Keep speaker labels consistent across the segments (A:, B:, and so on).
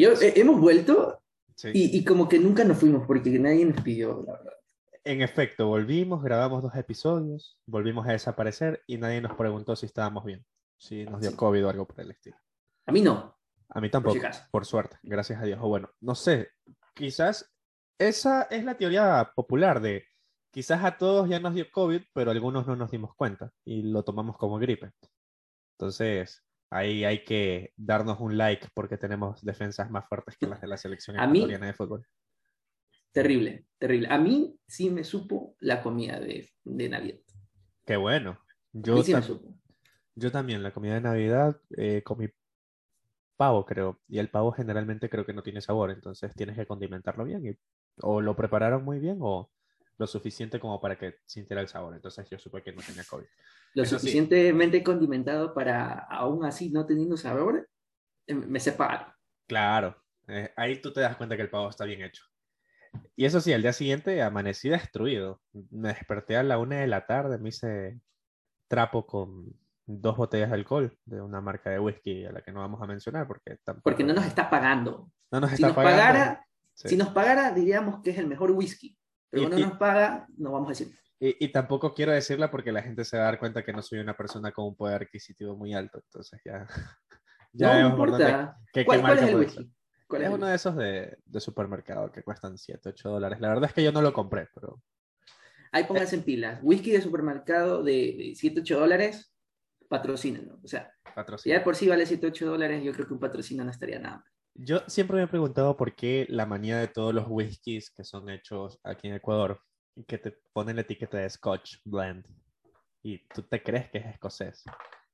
A: Yo, eh, hemos vuelto
B: Sí.
A: y, y como que nunca nos fuimos porque nadie nos pidió, la verdad.
B: En efecto, volvimos, grabamos dos episodios, volvimos a desaparecer y nadie nos preguntó si estábamos bien, si nos dio
A: Sí.
B: COVID o algo por el estilo.
A: A mí no.
B: A mí tampoco,
A: si acaso.
B: por suerte, gracias a Dios. O bueno, no sé, quizás esa es la teoría popular de quizás a todos ya nos dio COVID, pero algunos no nos dimos cuenta y lo tomamos como gripe. Entonces, ahí hay que darnos un like porque tenemos defensas más fuertes que las de la selección
A: A mí-
B: de fútbol.
A: Terrible, terrible. A mí sí me supo la comida de, de Navidad.
B: Qué bueno. Yo,
A: sí me
B: tam-
A: supo.
B: yo también, la comida de Navidad, eh, comí pavo, creo. Y el pavo generalmente creo que no tiene sabor, entonces tienes que condimentarlo bien. Y, o lo prepararon muy bien o lo suficiente como para que sintiera el sabor. Entonces yo supe que no tenía COVID.
A: Lo
B: Eso sí.
A: suficientemente condimentado para, aún así, no teniendo sabor, eh, me separo.
B: Claro, eh, ahí tú te das cuenta que el pavo está bien hecho. Y eso sí, al día siguiente amanecí destruido. Me desperté a la una de la tarde, me hice trapo con dos botellas de alcohol de una marca de whisky a la que no vamos a mencionar porque tampoco
A: Porque no nos está pagando.
B: no nos
A: Si
B: está
A: nos
B: pagando.
A: pagara,
B: Sí.
A: si nos pagara, diríamos que es el mejor whisky. Pero
B: Y-
A: cuando
B: y-
A: nos paga, no vamos a decir.
B: Y, y tampoco quiero decirla porque la gente se va a dar cuenta que no soy una persona con un poder adquisitivo muy alto. Entonces ya, ya
A: no
B: vemos
A: importa.
B: qué- qué
A: ¿Cuál, es el whisky? ¿Cuál
B: Es uno de esos de, de supermercado que cuestan 7, 8 dólares. La verdad es que yo no lo compré, pero
A: Ahí pónganse en pilas. Whisky de supermercado de, de 7, 8 dólares, patrocínenlo. O sea, ya de por sí vale 7, 8 dólares, yo creo que un patrocinio no estaría nada mal.
B: Yo siempre me he preguntado por qué la manía de todos los whiskies que son hechos aquí en Ecuador, que te ponen la etiqueta de Scotch Blend, y tú te crees que es escocés,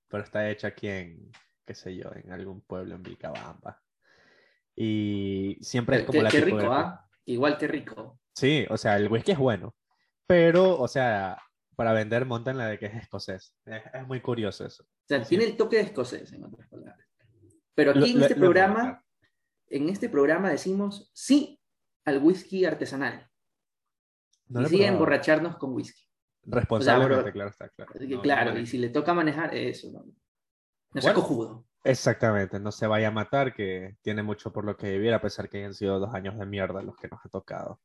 B: pero está hecho aquí en, qué sé yo, en algún pueblo en Vilcabamba. Y siempre es
A: Qué,
B: como la
A: qué rico,
B: tipografía.
A: ¿ah? Igual que rico.
B: Sí, o sea, el whisky es bueno, pero, o sea, para vender montan la de que es escocés. Es, es muy curioso eso.
A: O sea,
B: Sí.
A: tiene el toque de escocés, en otras palabras. Pero aquí
B: Lo-
A: en este
B: lo
A: programa. En este programa decimos sí al whisky artesanal.
B: No
A: y sí a emborracharnos con whisky.
B: Responsablemente, claro, está claro. No,
A: claro,
B: no,
A: y si le toca manejar, eso, no, no sea cojudo.
B: Exactamente, no se vaya a matar, que tiene mucho por lo que vivir, a pesar que hayan sido dos años de mierda los que nos ha tocado.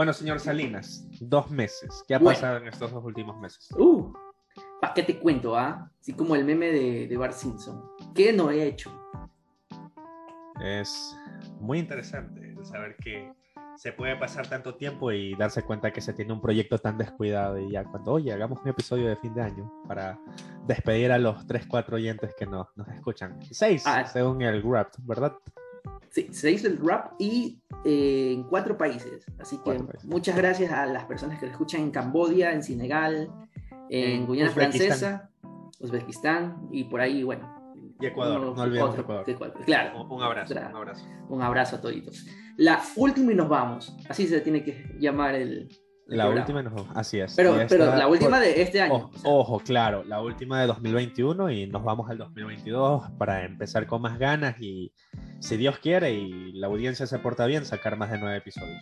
B: Bueno, señor Salinas, dos meses. ¿Qué ha
A: Bueno.
B: pasado en estos dos últimos meses?
A: Uh, ¿para qué te cuento, ah? Así como el meme de, de Bart Simpson. ¿Qué no he hecho?
B: Es muy interesante saber que se puede pasar tanto tiempo y darse cuenta que se tiene un proyecto tan descuidado y ya cuando, oye, hagamos un episodio de fin de año para despedir a los 3, 4 oyentes que nos, nos escuchan. 6,
A: Ah.
B: según el Wrapped, ¿verdad?
A: Sí, se hizo el rap y eh, en cuatro países. Así que
B: países.
A: muchas gracias a las personas que lo escuchan en Cambodia, en Senegal, en
B: En
A: Guyana
B: Uzbekistán.
A: Francesa, Uzbekistán y por ahí, bueno.
B: Y Ecuador,
A: uno-
B: no olvidemos
A: otro,
B: Ecuador.
A: Ecuador, Claro,
B: Un, un abrazo, un abrazo.
A: un abrazo a toditos. La última y nos vamos. Así se tiene que llamar el. el
B: La
A: programa.
B: última, no, así es.
A: Pero,
B: Y
A: pero la última
B: por-
A: de este año.
B: Ojo,
A: o sea,
B: ojo, claro, la última de 2021 y nos vamos al 2022 para empezar con más ganas y, si Dios quiere y la audiencia se porta bien, sacar más de nueve episodios.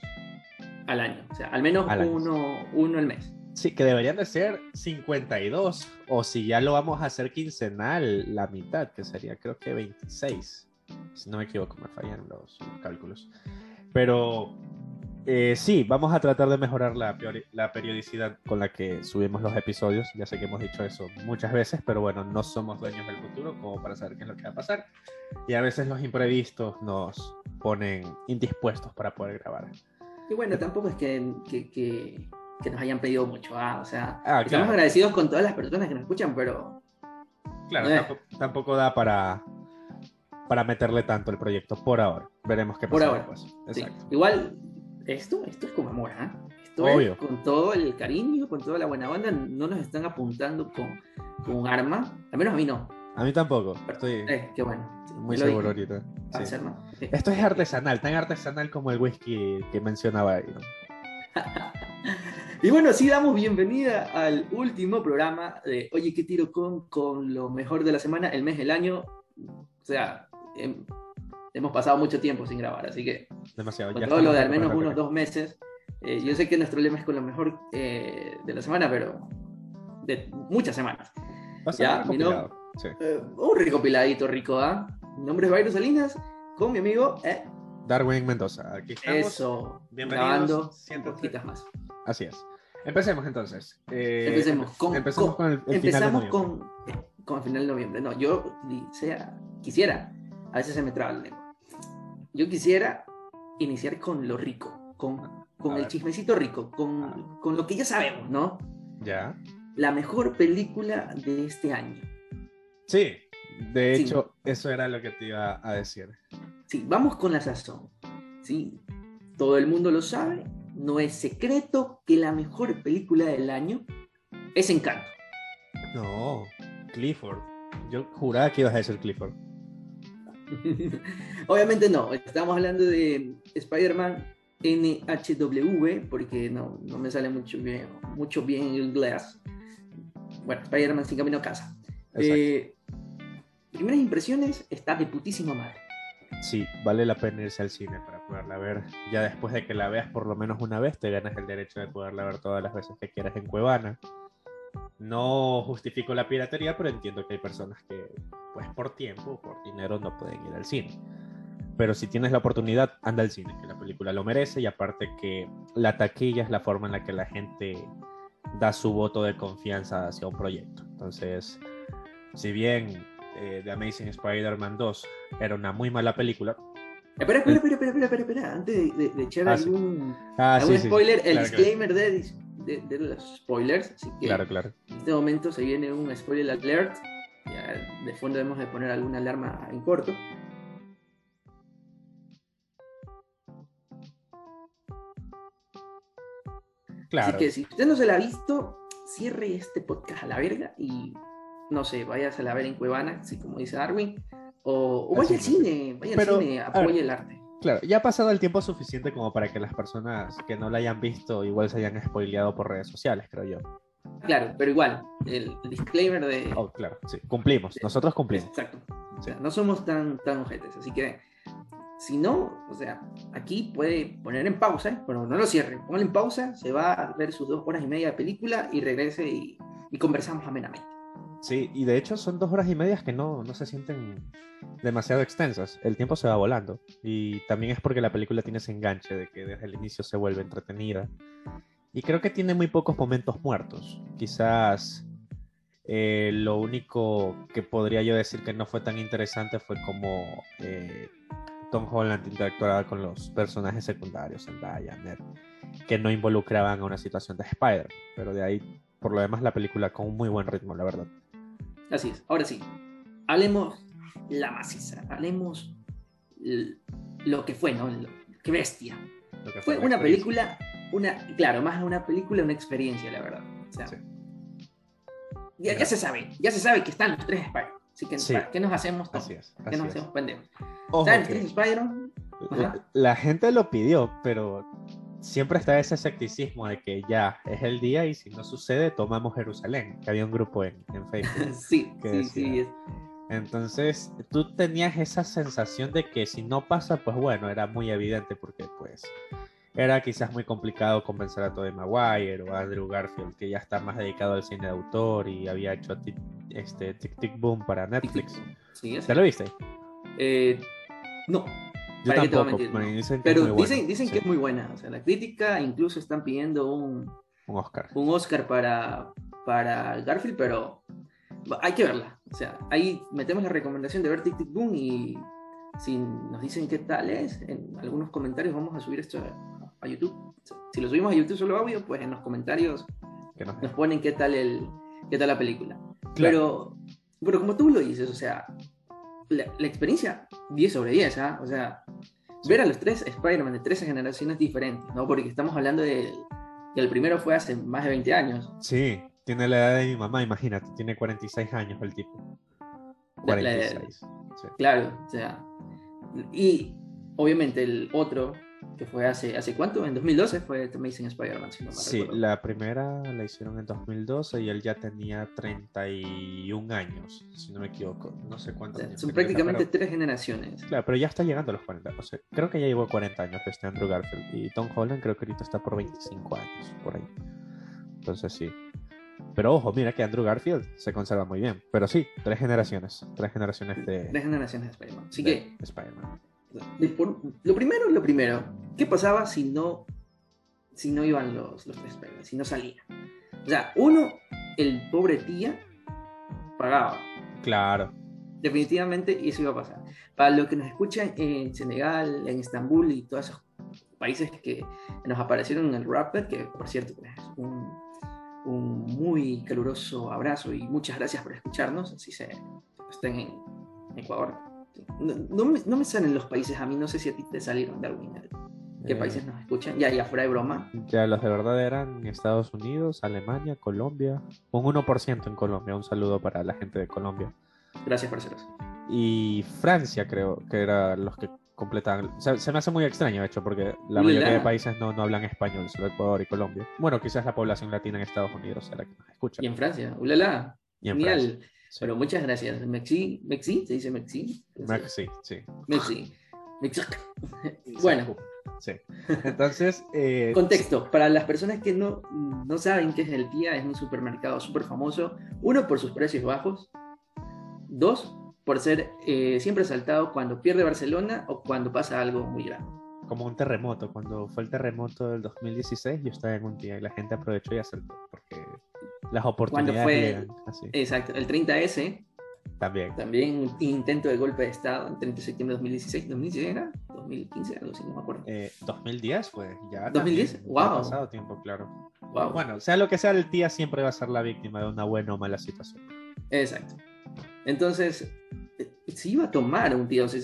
A: al año. O sea, al menos
B: Al
A: uno, uno al mes.
B: Sí, que deberían de ser 52 o si ya lo vamos a hacer quincenal, la mitad, que sería creo que 26. Si no me equivoco, me fallan los, los cálculos. Pero eh, sí, vamos a tratar de mejorar la, la periodicidad con la que subimos los episodios. Ya sé que hemos dicho eso muchas veces, pero bueno, no somos dueños del futuro como para saber qué es lo que va a pasar. Y a veces los imprevistos nos ponen indispuestos para poder grabar.
A: Y bueno, tampoco es que, que, que- que nos hayan pedido mucho. ah, O sea,
B: Ah,
A: estamos
B: claro.
A: agradecidos con todas las personas que nos escuchan, pero
B: Claro,
A: Eh.
B: tampoco, tampoco da para, para meterle tanto el proyecto por ahora. Veremos qué
A: Por
B: pasa
A: ahora,
B: después.
A: sí. Igual esto, esto es con amor. ¿ah? Esto
B: Obvio.
A: es con todo el cariño, con toda la buena onda. No nos están apuntando con, con un arma. Al menos a mí no.
B: A mí tampoco. Estoy
A: Eh, qué bueno. sí,
B: muy seguro
A: dije.
B: ahorita.
A: Ah,
B: Sí.
A: ser, ¿no? Sí.
B: Esto es artesanal, tan artesanal como el whisky que mencionaba ahí. ¿no?
A: Y bueno, sí damos bienvenida al último programa de Oye, ¿qué tiro con, con lo mejor de la semana, el mes del año? O sea, hem- hemos pasado mucho tiempo sin grabar, así que
B: Demasiado.
A: con
B: ya
A: todo lo de al menos unos dos meses, eh, yo sé que nuestro lema es con lo mejor eh, de la semana, pero de muchas semanas. Ya, mi no-
B: sí.
A: Eh, un recopiladito rico, ¿ah? Mi nombre es Salinas, con mi amigo, eh,
B: Darwin Mendoza, aquí estamos.
A: eso,
B: Bienvenidos,
A: grabando poquitas más.
B: Así es. Empecemos entonces. Eh,
A: Empecemos con,
B: empecemos con, el, el final de
A: empezamos
B: noviembre.
A: con, eh, con el final de noviembre. No, yo sea, quisiera, a veces se me traba la lengua. Yo quisiera iniciar con lo rico, con, con el
B: ver.
A: chismecito rico, con, con lo que ya sabemos, ¿no?
B: Ya.
A: La mejor película de este año.
B: Sí, de
A: Sí.
B: hecho, eso era lo que te iba a decir.
A: Sí, vamos con la sazón. Sí, todo el mundo lo sabe. No es secreto que la mejor película del año es Encanto.
B: No, Clifford. Yo juraba que ibas a decir Clifford.
A: Obviamente no, estamos hablando de Spider-Man NHW, porque no, no me sale mucho bien, mucho bien en inglés. Bueno, Spider-Man sin camino a casa. Eh, primeras impresiones, está de putísima madre.
B: Sí, vale la pena irse al cine para poderla ver. Ya después de que la veas por lo menos una vez, te ganas el derecho de poderla ver todas las veces que quieras en Cuevana. No justifico la piratería, pero entiendo que hay personas que, pues por tiempo o por dinero, no pueden ir al cine. Pero si tienes la oportunidad, anda al cine, que la película lo merece y aparte que la taquilla es la forma en la que la gente da su voto de confianza hacia un proyecto. Entonces, si bien eh, The Amazing Spider-Man 2 era una muy mala película,
A: Espera, espera, espera, espera, espera, espera, espera. Antes de, de- de echar
B: Ah, sí.
A: algún,
B: Ah,
A: algún
B: sí, sí, sí.
A: spoiler, el disclaimer de, dis- de- de los spoilers. Así que
B: Claro, claro.
A: en este momento se viene un spoiler alert. Ya de fondo debemos de poner alguna alarma en corto.
B: Claro.
A: Así que si usted no se la ha visto, cierre este podcast a la verga y no sé, vayas a la ver en Cuevana, así como dice Darwin, o, o vaya al
B: Así
A: cine, vaya
B: Pero,
A: al cine, apoye el arte.
B: Claro, ya ha pasado el tiempo suficiente como para que las personas que no la hayan visto igual se hayan spoileado por redes sociales, creo yo.
A: Claro, pero igual, el, disclaimer de...
B: Oh, claro, sí, cumplimos, nosotros cumplimos.
A: Exacto. O sea, no somos tan, tan ojetes, así que si no, o sea, aquí puede poner en pausa, pero no lo cierre, póngalo en pausa, se va a ver sus dos horas y media de película y regrese y, y conversamos amenamente.
B: Sí, y de hecho son dos horas y medias que no, no se sienten demasiado extensas. El tiempo se va volando. Y también es porque la película tiene ese enganche de que desde el inicio se vuelve entretenida. Y creo que tiene muy pocos momentos muertos. Quizás eh, lo único que podría yo decir que no fue tan interesante fue como eh, Tom Holland interactuaba con los personajes secundarios, Zendaya, Ned, que no involucraban a una situación de Spider. Pero de ahí, por lo demás, la película con un muy buen ritmo, la verdad.
A: Así es. Ahora sí, hablemos la maciza, hablemos lo que fue, ¿no? Lo- qué bestia.
B: Lo que
A: Fue una película, una, claro, más una película, una experiencia, la verdad. O sea,
B: Sí.
A: ya, ya se sabe, ya se sabe que están los tres Spider. Así que,
B: Sí.
A: ¿para qué nos hacemos?
B: Así es.
A: ¿Qué
B: así
A: nos
B: es.
A: hacemos pendejos?
B: Ojo
A: ¿Saben los tres Spider?
B: la, la gente lo pidió, pero siempre está ese escepticismo de que ya es el día y si no sucede, tomamos Jerusalén, que había un grupo en, en Facebook.
A: sí,
B: que
A: sí, sí. es-
B: Entonces, tú tenías esa sensación de que si no pasa, pues bueno, era muy evidente porque pues era quizás muy complicado convencer a Tobey Maguire o a Andrew Garfield, que ya está más dedicado al cine de autor y había hecho este, tic Tic Boom para Netflix.
A: Sí, es-
B: ¿Te lo viste?
A: eh, no,
B: Yo
A: ¿Para qué te voy a
B: tampoco,
A: mentir?
B: me dicen
A: pero dicen, dicen
B: Sí,
A: que es muy buena. O sea, la crítica incluso están pidiendo un,
B: un Oscar.
A: un Oscar para, para Garfield, pero hay que verla. O sea, ahí metemos la recomendación de ver Tic Tic Boom y si nos dicen qué tal es, en algunos comentarios vamos a subir esto a, a YouTube. Si lo subimos a YouTube solo audio, pues en los comentarios
B: Que nos-
A: nos ponen qué tal, el, qué tal la película.
B: Claro.
A: Pero, pero como tú lo dices, o sea, la, la experiencia 10 sobre 10, ¿ah? O sea, ver a los tres Spider-Man de tres generaciones diferentes, ¿no? Porque estamos hablando de que el primero fue hace más de 20 años.
B: Sí, tiene la edad de mi mamá, imagínate, tiene 46 años el tipo.
A: La- la-
B: 46. sí.
A: Claro, o sea, y obviamente el otro, que fue hace, ¿hace cuánto? En 2012 fue The Amazing Spider-Man, si no
B: Sí,
A: recuerdo.
B: la primera la hicieron en 2012 y él ya tenía 31 años, si no me equivoco. No sé
A: O
B: cuántos
A: sea,
B: años
A: son prácticamente
B: pero-
A: tres generaciones.
B: Claro, pero ya está llegando a los 40. O sea, creo que ya llegó a 40 años este Andrew Garfield. Y Tom Holland creo que ahorita está por 25 años, por ahí. Entonces sí. Pero ojo, mira que Andrew Garfield se conserva muy bien. Pero sí, tres generaciones. Tres generaciones de,
A: Tres generaciones de Spider-Man. Así
B: de
A: que,
B: Spider-Man.
A: Lo primero, lo primero. ¿Qué pasaba si no, si no iban los, los tres? Si no salían. O sea, uno, el pobre tía, pagaba.
B: Claro.
A: Definitivamente eso iba a pasar. Para los que nos escuchan en Senegal, en Estambul y todos esos países que nos aparecieron en el Rapper, que por cierto, pues, un, un muy caluroso abrazo y muchas gracias por escucharnos, así se estén en Ecuador. No, no me, no me salen los países a mí, no sé si a ti te salieron, Darwin. ¿Qué
B: Eh,
A: países nos escuchan? Ya, ya fuera de broma.
B: Ya los de verdad eran Estados Unidos, Alemania, Colombia. Un 1% en Colombia. Un saludo para la gente de Colombia.
A: Gracias, parceros.
B: Y Francia, creo que eran los que completaban. o sea, se me hace muy extraño, de hecho, porque la mayoría de países no, no hablan español, solo Ecuador y Colombia. Bueno, quizás la población latina en Estados Unidos sea la que nos escucha.
A: Y en Francia, ulala,
B: Y en
A: genial.
B: Francia, sí.
A: Bueno, muchas gracias. Mexi, Mexi, se dice Mexi.
B: Mac- Sí.
A: Mexi. Mexi. Bueno,
B: Sí. Entonces, eh,
A: contexto. Para las personas que no, no saben qué es el Tía, es un supermercado súper famoso. Uno, por sus precios bajos. Dos, por ser eh, siempre asaltado cuando pierde Barcelona o cuando pasa algo muy grave.
B: como un terremoto. Cuando fue el terremoto del 2016, yo estaba en un día y la gente aprovechó y asaltó. Porque las oportunidades
A: fue-
B: llegan así.
A: Exacto. El 30S,
B: También.
A: también un intento de golpe de Estado, el 30 de septiembre de 2016. ¿2016 era? ¿2015? Algo así, no me acuerdo.
B: Eh, 2010 fue, ya.
A: 2010,
B: también, ya ha
A: wow.
B: pasado tiempo, claro.
A: Wow.
B: Bueno, sea lo que sea, el tía siempre va a ser la víctima de una buena o mala situación.
A: Exacto. Entonces, eh, se iba a tomar un tío, o sea,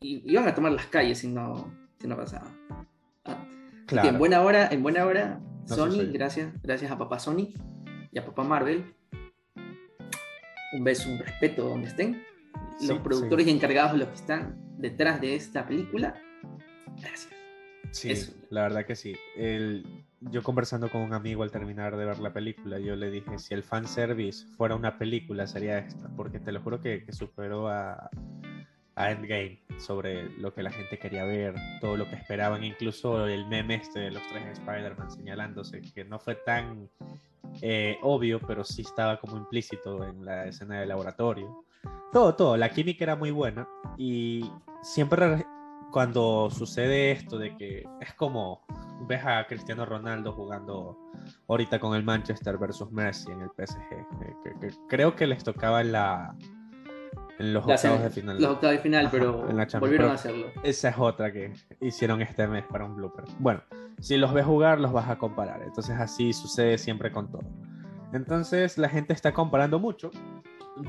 A: iban a tomar las calles si no, si no pasaba. Ah, que en buena hora, en buena hora,
B: No
A: Sony, gracias, gracias a papá Sony y a papá Marvel. Un beso, un respeto donde estén.
B: Sí,
A: los productores y encargados, los que están detrás de esta película, gracias.
B: Sí,
A: Eso.
B: la verdad que sí. El, yo conversando con un amigo al terminar de ver la película, yo le dije, si el fanservice fuera una película, sería esta, porque te lo juro que, que superó a, a Endgame sobre lo que la gente quería ver, todo lo que esperaban, incluso el meme este de los tres Spider-Man señalándose, que no fue tan eh, obvio, pero sí estaba como implícito en la escena del laboratorio. Todo, todo, la química era muy buena y siempre cuando sucede esto de que es como ves a Cristiano Ronaldo jugando ahorita con el Manchester versus Messi en el PSG, eh, que, que creo que les tocaba en la en los
A: La
B: octavos
A: sem-
B: de final.
A: Los octavos de final,
B: Ajá,
A: pero volvieron
B: pero-
A: a hacerlo.
B: Esa es otra que hicieron este mes para un blooper. Bueno, si los ves jugar, los vas a comparar. Entonces así sucede siempre con todo. Entonces la gente está comparando mucho.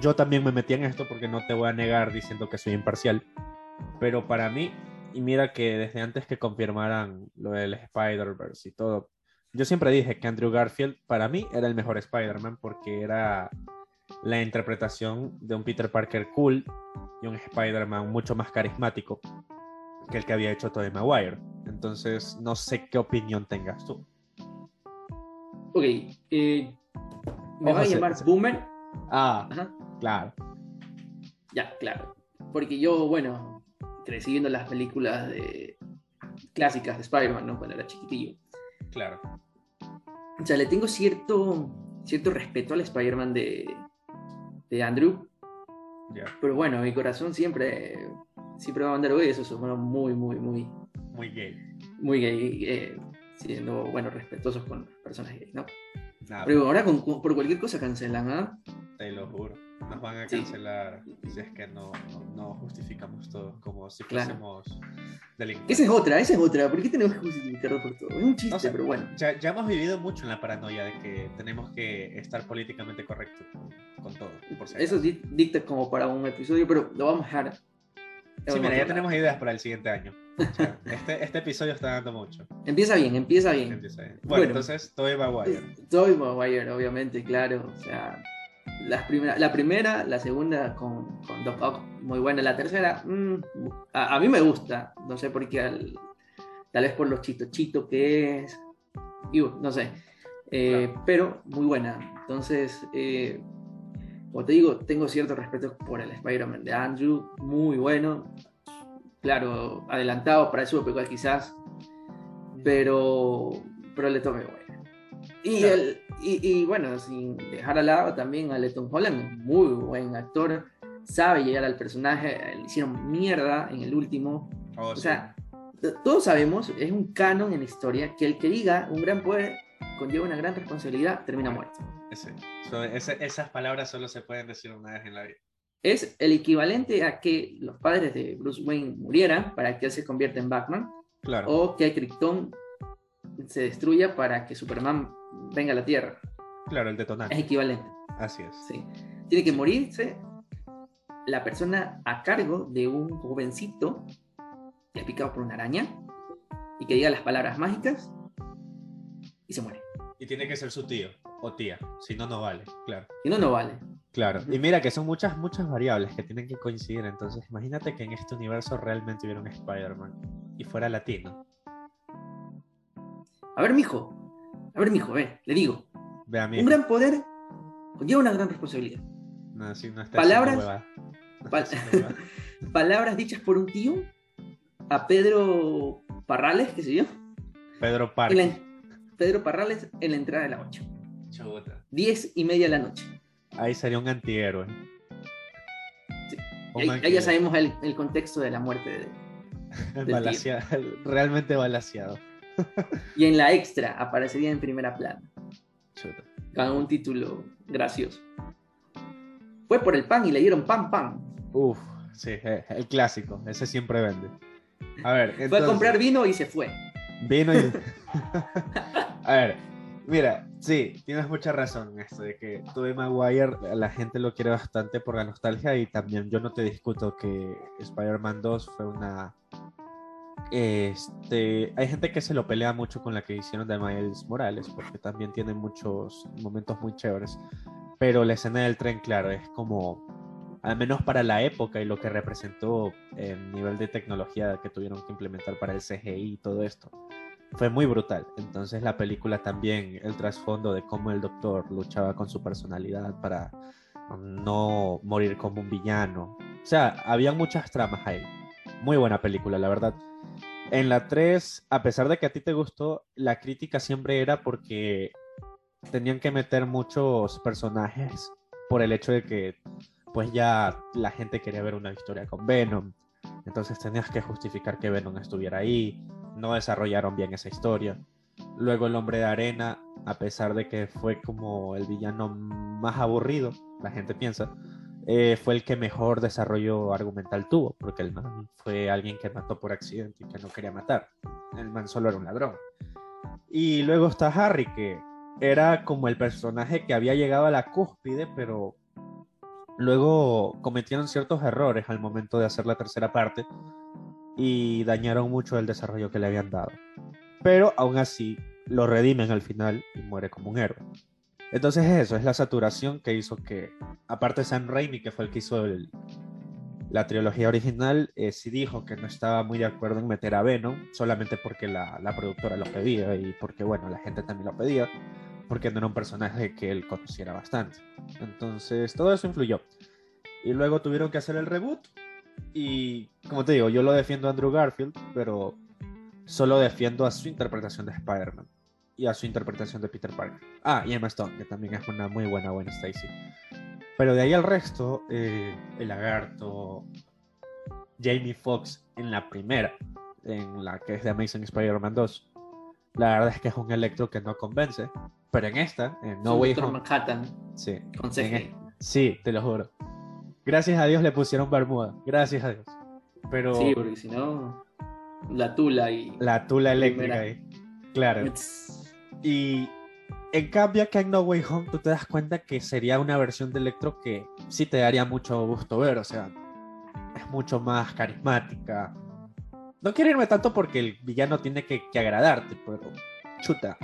B: Yo también me metí en esto porque no te voy a negar diciendo que soy imparcial. Pero para mí, y mira que desde antes que confirmaran lo del Spider-Verse y todo, yo siempre dije que Andrew Garfield para mí era el mejor Spider-Man porque era la interpretación de un Peter Parker cool y un Spider-Man mucho más carismático que el que había hecho Tobey Maguire. Entonces, no sé qué opinión tengas tú.
A: Ok, eh, me
B: Ojo,
A: va a llamar Boomer.
B: Ah,
A: Ajá.
B: claro.
A: Ya, claro. Porque yo, bueno, crecí viendo las películas de clásicas de Spider-Man, ¿no? Cuando era chiquitillo.
B: Claro.
A: O sea, le tengo cierto, cierto respeto al Spider-Man de, de Andrew. Pero bueno, mi corazón siempre, siempre va a mandar. Eso suena muy, muy, muy,
B: Muy gay.
A: muy gay. eh, siendo, bueno, respetuosos con las personas gays, ¿no?
B: Nada,
A: Pero ahora con- con- por cualquier cosa cancelan, ¿ah?
B: te lo juro. Nos van a
A: Sí.
B: cancelar si es que no, no, justificamos todo como si
A: Claro.
B: fuésemos delincuentes.
A: Esa es otra, esa es otra. ¿Por qué tenemos que justificarlo por todo? Es un chiste,
B: No sé.
A: pero bueno.
B: Ya, ya hemos vivido mucho en la paranoia de que tenemos que estar políticamente correctos con, todo. Por si
A: Eso dicta como para un episodio, pero lo vamos a dejar.
B: Sí, mira, ya tenemos ideas para el siguiente año. O sea, este, este episodio está dando mucho.
A: Empieza bien, empieza bien.
B: Empieza bien. Bueno,
A: Bueno.
B: entonces, Tobey Maguire.
A: Tobey Maguire, obviamente, claro. O sea, las primera, la primera, la segunda con, con Doc Ock, muy buena. La tercera, mm, a, a mí me gusta. No sé por qué al, tal vez por lo chito chito que es, y, no sé, eh, pero muy buena. Entonces, eh, como te digo, tengo cierto respeto por el Spider-Man de Andrew, muy bueno, claro, adelantado para su época quizás, pero, pero le tomé bueno. Y, el, y, bueno, sin dejar al lado también a Leton Holland, muy buen actor, sabe llegar al personaje, le hicieron mierda en el último. Oh, o sea, todos sabemos, es un canon en la historia, que el que diga un gran poder conlleva una gran responsabilidad, termina muerto.
B: esas palabras solo se pueden decir una vez en la vida.
A: Es el equivalente a que los padres de Bruce Wayne murieran para que él se convierta en Batman.
B: Claro.
A: O que Krypton se destruya para que Superman venga a la Tierra.
B: Claro, el detonante.
A: Es equivalente.
B: Así es.
A: Sí. Tiene que morirse la persona a cargo de un jovencito que es picado por una araña y que diga las palabras mágicas y se muere.
B: Y tiene que ser su tío o tía, si no, no vale, claro.
A: Si no, no vale.
B: Claro, y mira que son muchas, muchas variables que tienen que coincidir, entonces imagínate que en este universo realmente hubiera un Spider-Man y fuera latino.
A: A ver, mijo, a ver, mijo, ve, le digo. Un gran poder conlleva una gran responsabilidad.
B: No, sí, no está
A: palabras, palabras dichas por un tío a Pedro Parrales, qué sé yo.
B: Pedro Parrales.
A: Pedro Parrales en la entrada de la 8. Diez y media de la noche.
B: Ahí sería un antihéroe.
A: Sí. Ahí, ya sabemos el, el, contexto de la muerte
B: de, realmente balaseado.
A: y en la extra aparecería en primera plana. Con un título gracioso. Fue por el pan y le dieron pan, pan.
B: Uf, sí, eh, el clásico. Ese siempre vende. A ver,
A: Fue a comprar vino y se fue.
B: Vino y... a ver, mira, sí, tienes mucha razón en esto de que Tobey Maguire la gente lo quiere bastante por la nostalgia y también yo no te discuto que Spider-Man 2 fue una este, hay gente que se lo pelea mucho con la que hicieron de Miles Morales, porque también tiene muchos momentos muy chéveres. Pero la escena del tren, claro, es como, al menos para la época y lo que representó el nivel de tecnología que tuvieron que implementar para el CGI y todo esto, fue muy brutal. Entonces la película también, el trasfondo de cómo el doctor luchaba con su personalidad para no morir como un villano. O sea, había muchas tramas ahí. Muy buena película, la verdad. En la 3, a pesar de que a ti te gustó, la crítica siempre era porque tenían que meter muchos personajes por el hecho de que pues ya la gente quería ver una historia con Venom. Entonces tenías que justificar que Venom estuviera ahí. No desarrollaron bien esa historia. Luego el hombre de arena, a pesar de que fue como el villano más aburrido, la gente piensa, eh, fue el que mejor desarrollo argumental tuvo, porque el man fue alguien que mató por accidente y que no quería matar. El man solo era un ladrón. Y luego está Harry, que era como el personaje que había llegado a la cúspide, pero luego cometieron ciertos errores al momento de hacer la tercera parte y dañaron mucho el desarrollo que le habían dado. Pero aún así lo redimen al final y muere como un héroe. Entonces eso, es la saturación que hizo que, aparte Sam Raimi, que fue el que hizo la trilogía original, eh, sí dijo que no estaba muy de acuerdo en meter a Venom, solamente porque la, la, productora lo pedía y porque, bueno, la gente también lo pedía, porque no era un personaje que él conociera bastante. Entonces, todo eso influyó. Y luego tuvieron que hacer el reboot. Y, como te digo, yo lo defiendo a Andrew Garfield, pero solo defiendo a su interpretación de Spider-Man y a su interpretación de Peter Parker. Ah, y Emma Stone, que también es una muy buena, buena Stacy. Pero de ahí al resto, eh, el lagarto, Jamie Foxx en la primera, en la que es de Amazing Spider-Man 2, la verdad es que es un electro que no convence. Pero en esta, en No Way Home.
A: Manhattan.
B: Sí.
A: Con e-
B: sí, te lo juro. Gracias a Dios le pusieron Bermuda. Gracias a Dios. Pero.
A: Sí, porque si no. La tula y.
B: La tula eléctrica ahí. Claro. Y en cambio, acá en No Way Home tú te das cuenta que sería una versión de Electro que sí te daría mucho gusto ver, o sea, es mucho más carismática. No quiero irme tanto porque el villano tiene que, agradarte, pero chuta,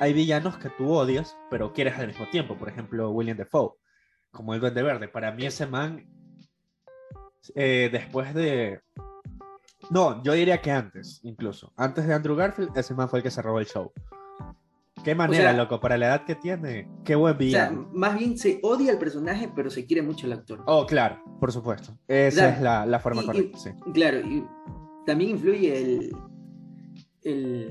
B: hay villanos que tú odias, pero quieres al mismo tiempo. Por ejemplo, William Defoe, como el Duende Verde. Para mí ese man, eh, después de, No, yo diría que antes, incluso. Antes de Andrew Garfield, ese man fue el que se robó el show. Qué manera,
A: sea-
B: loco, para la edad que tiene. Qué buen
A: O sea,
B: villano.
A: más bien se odia al personaje, pero se quiere mucho el actor.
B: Oh, claro, por supuesto. Esa es la, la forma
A: y- y-
B: correcta, sí.
A: Claro, y también influye el, el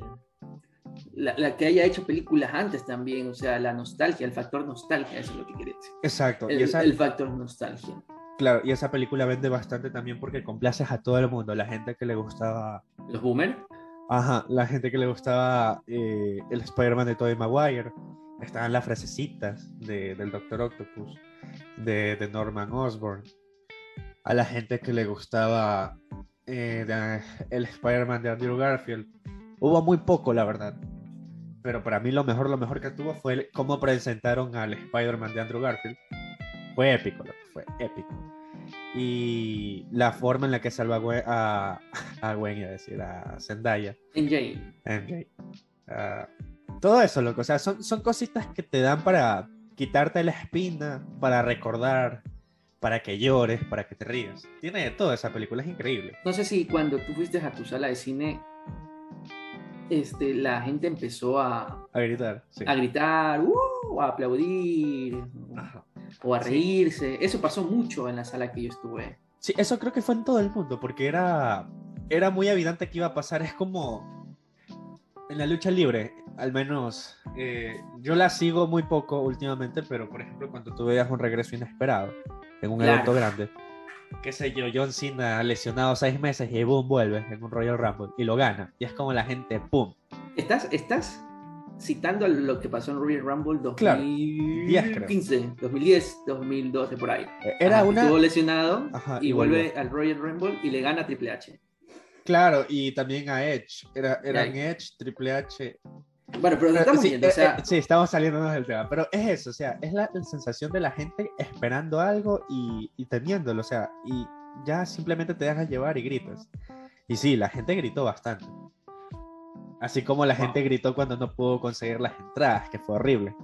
A: la, la que haya hecho películas antes también, o sea, la nostalgia, el factor nostalgia, eso es lo que decir.
B: Exacto.
A: El,
B: y esa,
A: el factor nostalgia.
B: Claro, y esa película vende bastante también porque complaces a todo el mundo. La gente que le gustaba.
A: Los boomer,
B: Ajá, la gente que le gustaba eh, el Spider-Man de Tobey Maguire. Estaban las frasecitas de, del Doctor Octopus, de, de Norman Osborn. A la gente que le gustaba eh, de- el Spider-Man de Andrew Garfield. Hubo muy poco, la verdad. Pero para mí lo mejor, lo mejor que tuvo fue el- cómo presentaron al Spider-Man de Andrew Garfield. Fue épico, fue épico. Y la forma en la que salva a Gwen, a, a Gwen, a decir, a Zendaya,
A: NJ.
B: MJ. ah, todo eso, loco. O sea, son, son cositas que te dan para quitarte la espina, para recordar, para que llores, para que te rías. Tiene de todo esa película, es increíble.
A: No sé si cuando tú fuiste a tu sala de cine, este, la gente empezó a,
B: A gritar, sí.
A: a gritar, "Uh", a aplaudir,
B: Ajá.
A: o a
B: Sí.
A: reírse. Eso pasó mucho en la sala que yo estuve.
B: Sí, eso creo que fue en todo el mundo, porque era, era muy evidente que iba a pasar. Es como en la lucha libre, al menos eh, yo la sigo muy poco últimamente, pero por ejemplo, cuando tú veas un regreso inesperado en un
A: Claro.
B: evento grande, qué sé yo, John Cena lesionado seis meses y boom, vuelve en un Royal Rumble y lo gana. Y es como la gente, ¡pum!
A: ¿Estás, estás citando lo que pasó en Royal Rumble
B: Claro, 10 creo.
A: 2015, 2010, 2012, por ahí?
B: Era
A: Ajá,
B: una...
A: Estuvo lesionado
B: Ajá,
A: y,
B: y
A: vuelve al Royal Rumble y le gana a Triple H.
B: Claro, y también a Edge. Era, eran. Edge, Triple H,
A: Bueno, pero
B: Pero
A: estamos
B: sí,
A: viendo, o
B: eh,
A: sea,
B: eh, sí, estamos saliéndonos del tema, pero es eso, o sea, es la, la sensación de la gente esperando algo y, y temiéndolo, o sea, y ya simplemente te dejas llevar y gritas. Y sí, la gente gritó bastante. Así como la
A: Wow.
B: gente gritó cuando no pudo conseguir las entradas, que fue horrible.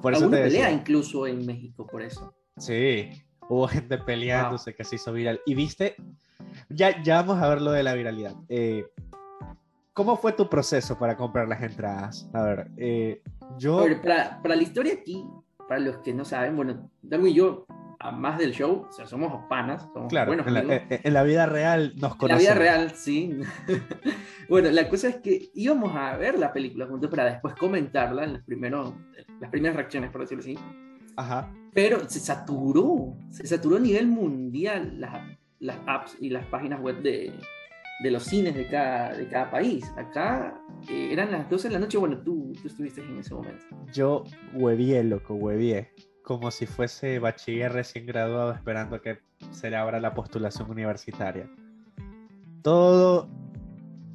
B: Por eso te
A: pelea
B: decía,
A: incluso en México por eso.
B: sí, hubo gente peleándose que se hizo viral. Y viste, ya, ya vamos a ver lo de la viralidad. Eh, ¿Cómo fue tu proceso para comprar las entradas? A ver, eh, yo...
A: A ver, para, para la historia aquí, para los que no saben, bueno, Darwin y yo, a más del show, o sea, somos panas, somos
B: Claro,
A: buenos
B: en la,
A: amigos.
B: eh, en la vida real nos
A: En la
B: conocemos.
A: vida real, sí. bueno, la cosa es que íbamos a ver la película juntos para después comentarla en los primeros, las primeras reacciones, por decirlo así.
B: Ajá.
A: Pero se saturó, se saturó a nivel mundial las, las apps y las páginas web de, de los cines de cada, de cada país. Acá eh, eran las 12 de la noche, bueno, tú, tú estuviste en ese momento.
B: Yo huevié, loco, huevié. Como si fuese bachiller recién graduado esperando que se le abra la postulación universitaria. Todo,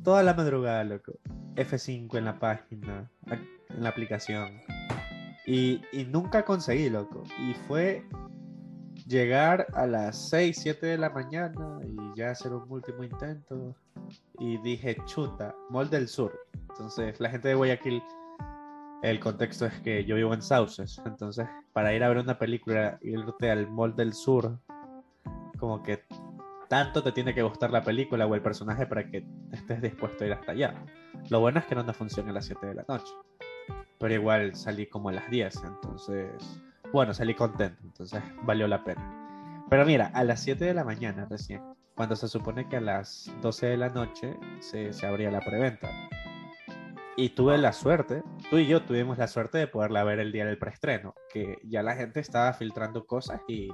B: toda la madrugada, loco. F5 en la página, en la aplicación. Y, y nunca conseguí, loco. Y fue llegar a las 6, 7 de la mañana y ya hacer un último intento. Y dije, chuta, Mall del Sur. Entonces, la gente de Guayaquil, el contexto es que yo vivo en Sauces. Entonces, para ir a ver una película, irte al Mall del Sur, como que tanto te tiene que gustar la película o el personaje para que estés dispuesto a ir hasta allá. Lo bueno es que no nos funciona a las 7 de la noche. Pero igual salí como a las 10, entonces... Bueno, salí contento, entonces valió la pena. Pero mira, a las 7 de la mañana recién, cuando se supone que a las 12 de la noche se, se abría la preventa. Y tuve la suerte, tú y yo tuvimos la suerte de poderla ver el día del preestreno, que ya la gente estaba filtrando cosas y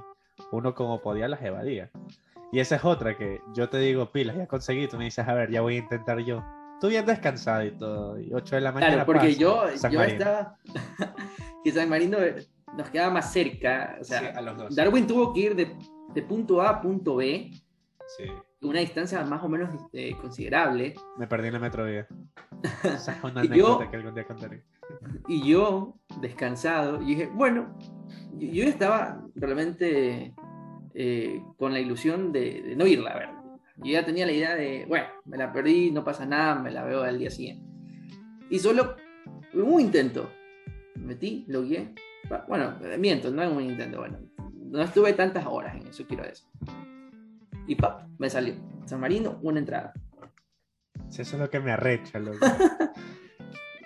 B: uno como podía las evadía. Y esa es otra que yo te digo, pilas, ya conseguí, tú me dices, a ver, ya voy a intentar yo. Tú bien descansado y todo, y 8 de la mañana.
A: Claro, porque
B: paz,
A: yo, yo estaba. que San Marino nos quedaba más cerca. O sea,
B: Sí, a los dos.
A: Darwin tuvo que ir de, de punto A a punto B,
B: Sí,
A: una distancia más o menos eh, considerable.
B: me perdí en la metrovía. Esa es una
A: Y yo-
B: que algún día contaré.
A: Y yo, descansado, dije, bueno, yo, yo estaba realmente eh, con la ilusión de, de no irla a ver. Yo ya tenía la idea de, bueno, me la perdí, no pasa nada, me la veo al día siguiente. Y solo un intento. Me metí, lo guié. Bueno, eh, miento, no es un intento, bueno. No estuve tantas horas en eso, quiero decir. Y pa, me salió. San Marino, una entrada.
B: Eso es lo que me arrecha, loco.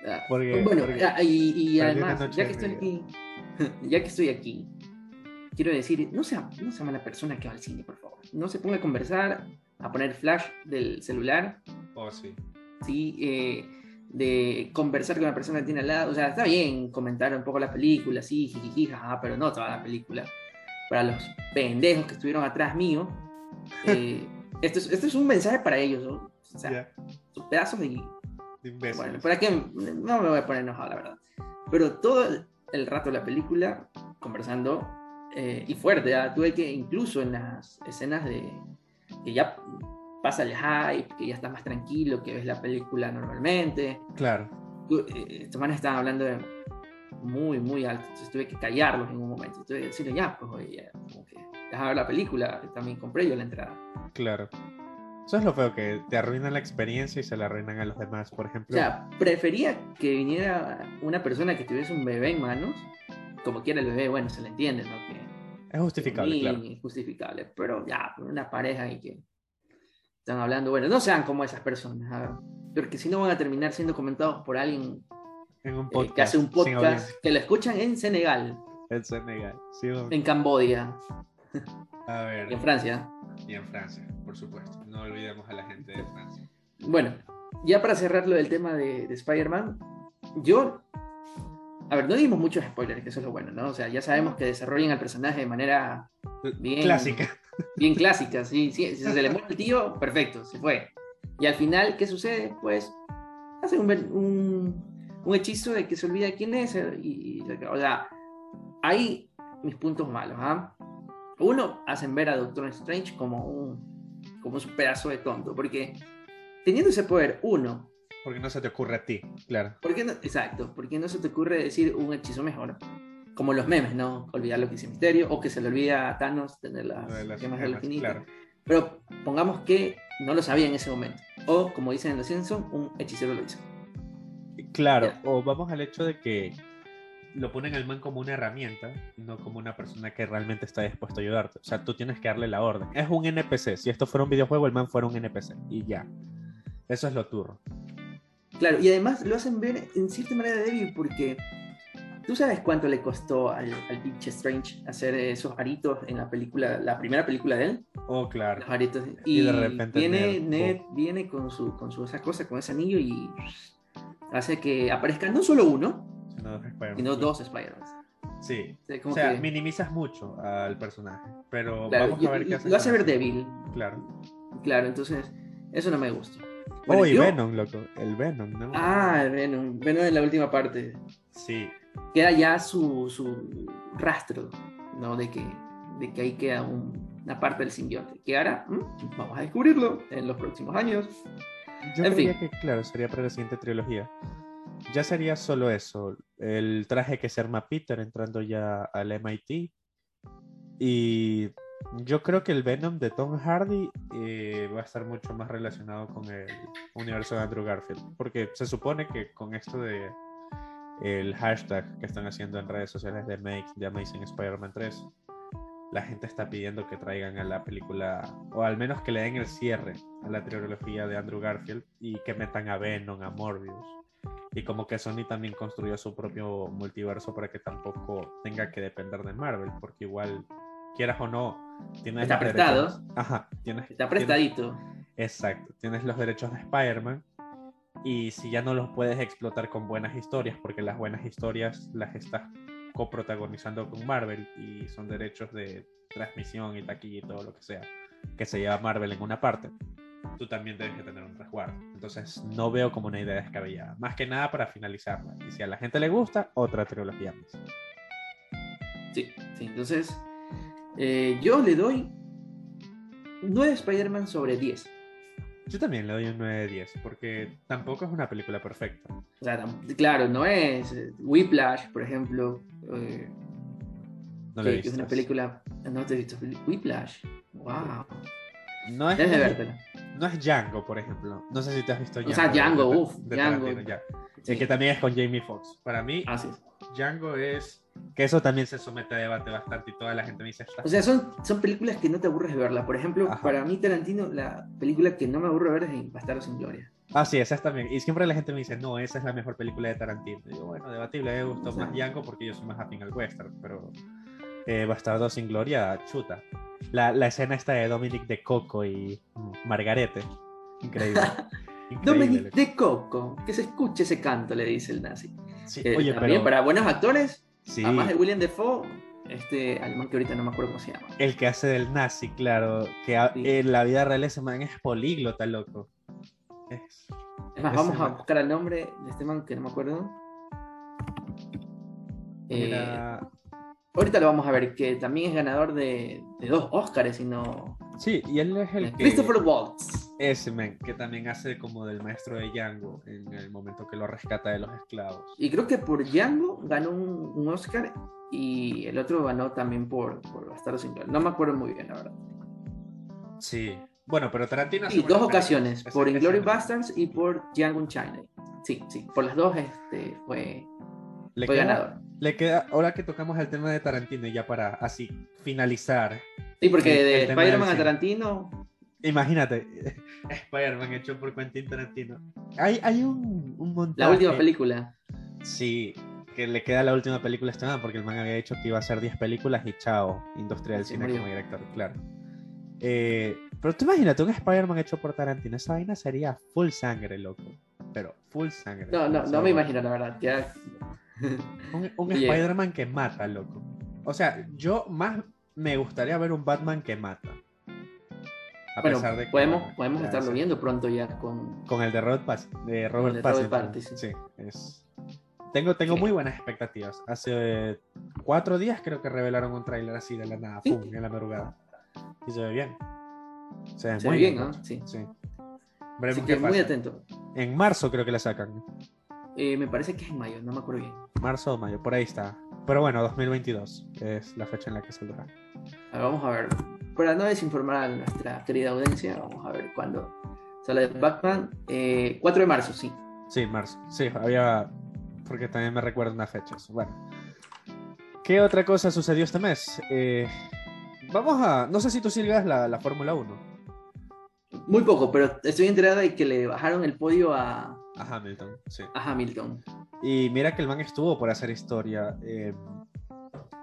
A: Ah,
B: Porque-
A: bueno,
B: porque
A: ah, y, y además, ya que estoy aquí, ya que estoy aquí, quiero decir, no sea, no sea mala persona que va al cine, por favor. No se ponga a conversar, a poner flash del celular,
B: Oh, sí.
A: ¿sí? Eh, de conversar con la persona que tiene al lado. O sea, está bien comentar un poco la película, sí, jijiji, jaja, pero no toda la película. Para los pendejos que estuvieron atrás mío, eh, esto, es, esto es un mensaje para ellos, ¿no? O sea, son pedazos de bueno, ¿para qué? No me voy a poner enojado, la verdad. Pero todo el rato de la película, conversando, eh, y fuerte, ¿ah? tuve que incluso en las escenas de que ya pasa el hype, que ya estás más tranquilo, que ves la película normalmente,
B: Claro.
A: eh, estos manes estaban hablando de muy, muy alto, entonces tuve que callarlos en un momento, tuve que decirle ya, pues oye, como que deja ver la película, también compré yo la entrada.
B: Claro. Eso es lo feo, que te arruinan la experiencia y se la arruinan a los demás. Por
A: O
B: ejemplo,
A: sea, prefería que viniera una persona que tuviese un bebé en manos, como quiera el bebé, bueno, se le entiende, ¿no? Que
B: es justificable,
A: ni-
B: claro.
A: ni justificable, pero ya, una pareja y que están hablando, bueno, no sean como esas personas, porque si no van a terminar siendo comentados por alguien eh, que hace un podcast que lo escuchan en Senegal,
B: En Senegal. Sí,
A: en Cambodia
B: A ver.
A: y en Francia.
B: Y en Francia, por supuesto. No olvidemos a la gente de Francia.
A: Bueno, ya para cerrar lo del tema de, de Spider-Man, yo. A ver, no dimos muchos spoilers, que eso es lo bueno, ¿no? O sea, ya sabemos que desarrollan al personaje de manera Bien.
B: Clásica.
A: bien clásica, ¿sí? sí, si se le muere el tío, perfecto, se fue. Y al final, ¿qué sucede? Pues hace un, un, un hechizo de que se olvida quién es. eh, Y, y- o sea, hay mis puntos malos, ¿ah? Uno, hacen ver a Doctor Strange como un, como un pedazo de tonto, porque teniendo ese poder, uno,
B: Porque no se te ocurre a ti, claro.
A: ¿Por qué no? Exacto, ¿por qué no se te ocurre decir un hechizo mejor? Como los memes, ¿no? Olvidar lo que hizo Misterio, o que se le olvida a Thanos tener las,
B: de las
A: gemas del
B: gemas,
A: infinito.
B: claro.
A: Pero pongamos que no lo sabía en ese momento. O, como dicen en Los Simpsons, un hechicero lo hizo.
B: Claro, o vamos al hecho de que lo ponen al man como una herramienta, no como una persona que realmente está dispuesto a ayudarte. O sea, tú tienes que darle la orden. Es un NPC. Si esto fuera un videojuego, el man fuera un NPC. Y ya. Eso es lo turro.
A: Claro, y además lo hacen ver en cierta manera débil porque tú sabes cuánto le costó al, al pinche Strange hacer esos aritos en la película, la primera película de él.
B: Oh, claro.
A: Los aritos.
B: Y
A: Y,
B: de repente
A: viene
B: Ned,
A: Ned, viene con su, con su esa cosa, con ese anillo y hace que aparezca no solo uno,
B: Si no, Spider-Man.
A: sino dos Spider-Man.
B: Sí.
A: O sea,
B: O
A: como
B: sea,
A: que-
B: minimizas mucho al personaje. Pero
A: claro,
B: vamos a ver qué hace.
A: lo hace ver débil,
B: Claro.
A: claro, entonces eso no me gusta.
B: Oh,
A: Bueno,
B: y
A: yo-
B: Venom, loco. El Venom, ¿no?
A: Ah, Venom, Venom en la última parte.
B: Sí.
A: Queda ya su, su rastro, ¿no? De que, de que ahí queda un- una parte del simbionte. Que ahora mm, vamos a descubrirlo en los próximos años.
B: Yo
A: En
B: creía
A: fin.
B: que, claro, sería para la siguiente trilogía. Ya sería solo eso. El traje que se arma Peter entrando ya al MIT. Y yo creo que el Venom de Tom Hardy eh, va a estar mucho más relacionado con el universo de Andrew Garfield. Porque se supone que con esto de el hashtag que están haciendo en redes sociales de Make de Amazing Spider-Man 3, la gente está pidiendo que traigan a la película, o al menos que le den el cierre a la trilogía de Andrew Garfield y que metan a Venom, a Morbius. Y como que Sony también construyó su propio multiverso para que tampoco tenga que depender de Marvel, porque igual, quieras o no, tienes
A: Está prestado.
B: derechos- Ajá, tienes,
A: Está
B: tienes-
A: prestadito.
B: Exacto, tienes los derechos de Spider-Man y si ya no los puedes explotar con buenas historias, porque las buenas historias las estás coprotagonizando con Marvel y son derechos de transmisión y taquilla y todo lo que sea, que se lleva Marvel en una parte, tú también debes de tener un resguardo. Entonces no veo como una idea descabellada, más que nada para finalizarla. Y si a la gente le gusta, otra trilogía más.
A: Sí, sí. Entonces, eh, yo le doy 9 Spider-Man sobre 10.
B: Yo también le doy un 9 de 10, porque tampoco es una película perfecta.
A: O sea, claro, no es eh, Whiplash, por ejemplo. eh,
B: No
A: que, que es una película. No te he visto. Whiplash. Wow.
B: No es,
A: de.
B: No es Django, por ejemplo. No sé si te has visto Django.
A: sea, Django,
B: de-
A: uf,
B: de
A: Django. Sí.
B: El que también es con Jamie Foxx. Para mí,
A: Así es.
B: Django es Que eso también se somete a debate bastante y toda la gente me dice
A: O sea, son, son películas que no te aburres de verla. Por ejemplo,
B: Ajá.
A: para mí Tarantino, la película que no me aburre ver es Bastardo sin Gloria.
B: Ah, sí, esa también. Y siempre la gente me dice, no, esa es la mejor película de Tarantino. Y yo, bueno, debatible, me gustó
A: Sí.
B: más Django porque yo soy más afín al western, pero eh, Bastardo sin Gloria, chuta. La, la escena esta de Dominic de Coco y Margarete. Increíble. Increíble.
A: Dominic de Coco, que se escuche ese canto, le dice el nazi.
B: Sí,
A: Que
B: oye,
A: también
B: pero
A: para buenos actores,
B: sí,
A: además de William Defoe, este alemán que ahorita no me acuerdo cómo se llama.
B: el que hace del nazi, claro, que
A: Sí.
B: en la vida real ese man es políglota, loco. Es-
A: Es más, vamos a buscar el nombre de este man que no me acuerdo. Eh, ahorita lo vamos a ver, que también es ganador de, de dos Oscars, sino
B: Sí, y él es el que...
A: Christopher Waltz.
B: Ese man, que también hace como del maestro de Django en el momento que lo rescata de los esclavos.
A: Y creo que por Django ganó un, un Oscar y el otro ganó también por, por Bastardo sin. No me acuerdo muy bien, la verdad.
B: Sí. Bueno, pero Tarantino... buenas
A: dos ocasiones, por Inglourious. Bastards y por Django Unchained. Sí, sí, por las dos este, fue,
B: Le
A: fue
B: queda,
A: ganador.
B: le queda, ahora que tocamos el tema de Tarantino, y ya para así finalizar.
A: Sí, porque
B: Sí,
A: de Spider-Man a. Tarantino,
B: Imagínate, Spider-Man hecho por Quentin Tarantino. Hay, hay un, un montaje.
A: la última película.
B: Sí, que le queda la última película a man, porque el man había dicho que iba a hacer 10 películas y chao, industria del
A: Se
B: cine
A: murió.
B: como director, claro. Eh, pero tú imagínate un Spider-Man hecho por Tarantino, esa vaina sería full sangre, loco. Pero full sangre.
A: No, no, no me imagino, la verdad. Ya...
B: Un, un. Spider-Man que mata, loco. O sea, yo más me gustaría ver un Batman que mata. A
A: bueno,
B: pesar de que,
A: podemos,
B: bueno,
A: podemos estarlo viendo pronto ya con...
B: Con el de Robert, Pas- de Robert
A: Robert
B: Pattinson. Sí, es... Tengo, tengo
A: Sí.
B: muy buenas expectativas. Hace cuatro días creo que revelaron un tráiler así de la nada,
A: Sí.
B: pum, en la madrugada. Y se ve bien. Se ve
A: Se
B: muy
A: ve bien,
B: bien.
A: ¿no? Sí.
B: Sí.
A: Así que muy atento.
B: En marzo creo que la sacan.
A: Eh, me parece que es en mayo, no me acuerdo bien.
B: Marzo o mayo, por ahí está. Pero bueno, 2022 es la fecha en la que saldrá.
A: Vamos a ver. Para no desinformar a nuestra querida audiencia, vamos a ver cuándo sale Batman. Eh, 4 de marzo, sí.
B: Sí, marzo. Sí, había. Porque también me recuerdo unas fechas. Bueno. ¿Qué otra cosa sucedió este mes? Eh, vamos a. No sé si tú sigas la, la Fórmula 1.
A: Muy poco, pero estoy enterada de que le bajaron el podio a,
B: A Hamilton, sí.
A: a Hamilton.
B: Y mira que el man estuvo por hacer historia eh,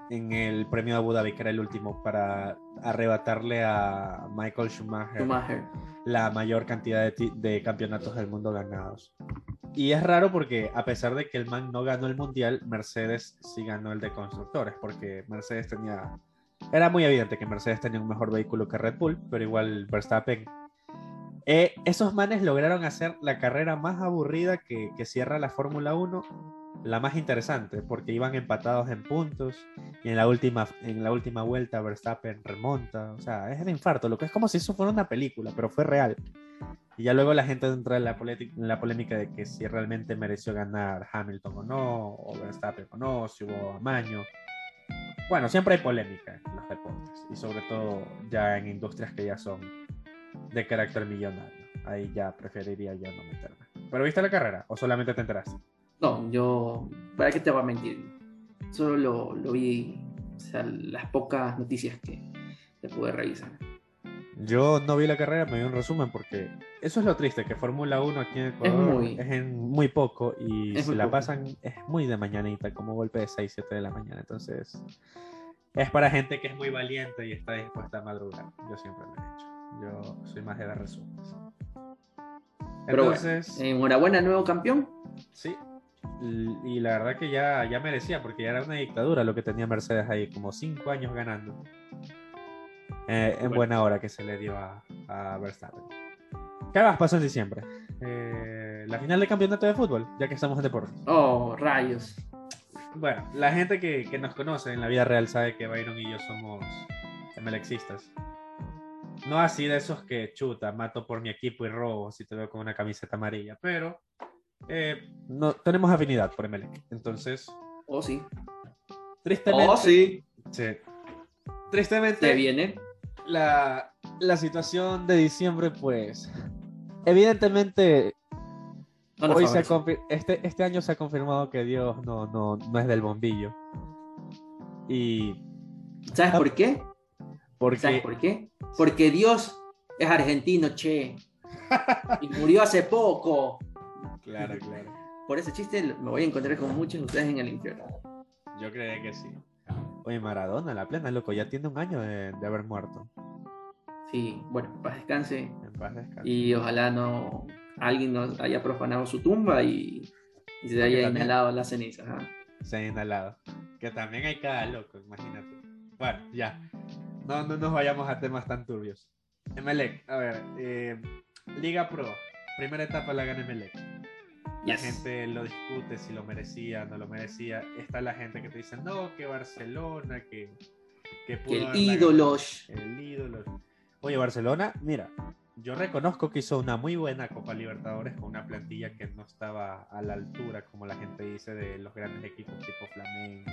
B: en el premio de Abu Dhabi, que era el último, para arrebatarle a Michael Schumacher
A: Schumacher.
B: la mayor cantidad de, de campeonatos del mundo ganados. Y es raro porque a pesar de que el man no ganó el mundial, Mercedes sí ganó el de constructores, porque Mercedes tenía... Era muy evidente que Mercedes tenía un mejor vehículo que Red Bull, pero igual Verstappen... Eh, esos manes lograron hacer la carrera más aburrida que, cierra la Fórmula 1, la más interesante, porque iban empatados en puntos y en la última, en la última vuelta Verstappen remonta. O sea, es de infarto, lo que es como si eso fuera una película, pero fue real. Y ya luego la gente entra en la, poleti- en la polémica de que si realmente mereció ganar Hamilton o no, o Verstappen o no, si hubo amaño. Bueno, siempre hay polémica en los deportes, y sobre todo ya en industrias que ya son de carácter millonario. Ahí ya preferiría ya no meterme. ¿Pero viste la carrera o solamente te enteraste?
A: No, yo. ¿Para qué te voy a mentir? Solo lo, lo vi. O sea, las pocas noticias que, que pude revisar.
B: Yo no vi la carrera, me vi un resumen porque eso es lo triste, que Fórmula 1 aquí en Ecuador es,
A: muy-
B: en muy poco y
A: Es
B: si la
A: poco.
B: pasan es muy de mañanita, como golpe de 6, 7 de la mañana. Entonces es para gente que es muy valiente y está dispuesta a madrugar. Yo siempre lo he dicho. Yo soy más de ver resúmenes.
A: Pero
B: Entonces,
A: bueno, enhorabuena, nuevo campeón.
B: sí. Y la verdad que ya, ya merecía, porque ya era una dictadura lo que tenía Mercedes ahí, como 5 años ganando. Eh, en
A: Bueno.
B: buena hora que se le dio a, a Verstappen. ¿Qué más pasó en diciembre? Eh, la final del campeonato de fútbol, ya que estamos en deportes.
A: Oh, rayos.
B: Bueno, la gente que, que nos conoce en la vida real sabe que Byron y yo somos MLXistas. No así de esos que chuta, mato por mi equipo y robo si te veo con una camiseta amarilla, pero eh, no, tenemos afinidad por MLX. Entonces,
A: Oh, sí.
B: tristemente,
A: Oh, sí.
B: sí. tristemente
A: Se viene.
B: la, la situación de diciembre, pues, evidentemente,
A: No
B: hoy se este, este año se ha confirmado que Dios no, no, no es del bombillo. Y.
A: ¿Sabes por qué?
B: Porque...
A: ¿Sabes por qué? Porque Dios es argentino, che. Y murió hace poco.
B: Claro, claro.
A: Por ese chiste me voy a encontrar con muchos de ustedes en el infierno.
B: Yo creía que sí. Oye, Maradona, la plena, loco, ya tiene un año de, de haber muerto.
A: Sí, bueno, en paz descanse.
B: En paz descanse.
A: Y ojalá no alguien nos haya profanado su tumba y, y se haya
B: también.
A: inhalado la ceniza. ajá.
B: Se ha inhalado. Que también hay cada loco, imagínate. Bueno, ya. No, no nos vayamos a temas tan turbios. Emelec, a ver. eh, Liga Pro. Primera etapa la gana Emelec. La
A: Yes.
B: gente lo discute si lo merecía, no lo merecía. Está la gente que te dice, no, que Barcelona, que... Que, pudo
A: Que el ídolo.
B: ganado". El ídolo. Oye, Barcelona, mira, yo reconozco que hizo una muy buena Copa Libertadores con una plantilla que no estaba a la altura, como la gente dice, de los grandes equipos tipo Flamengo,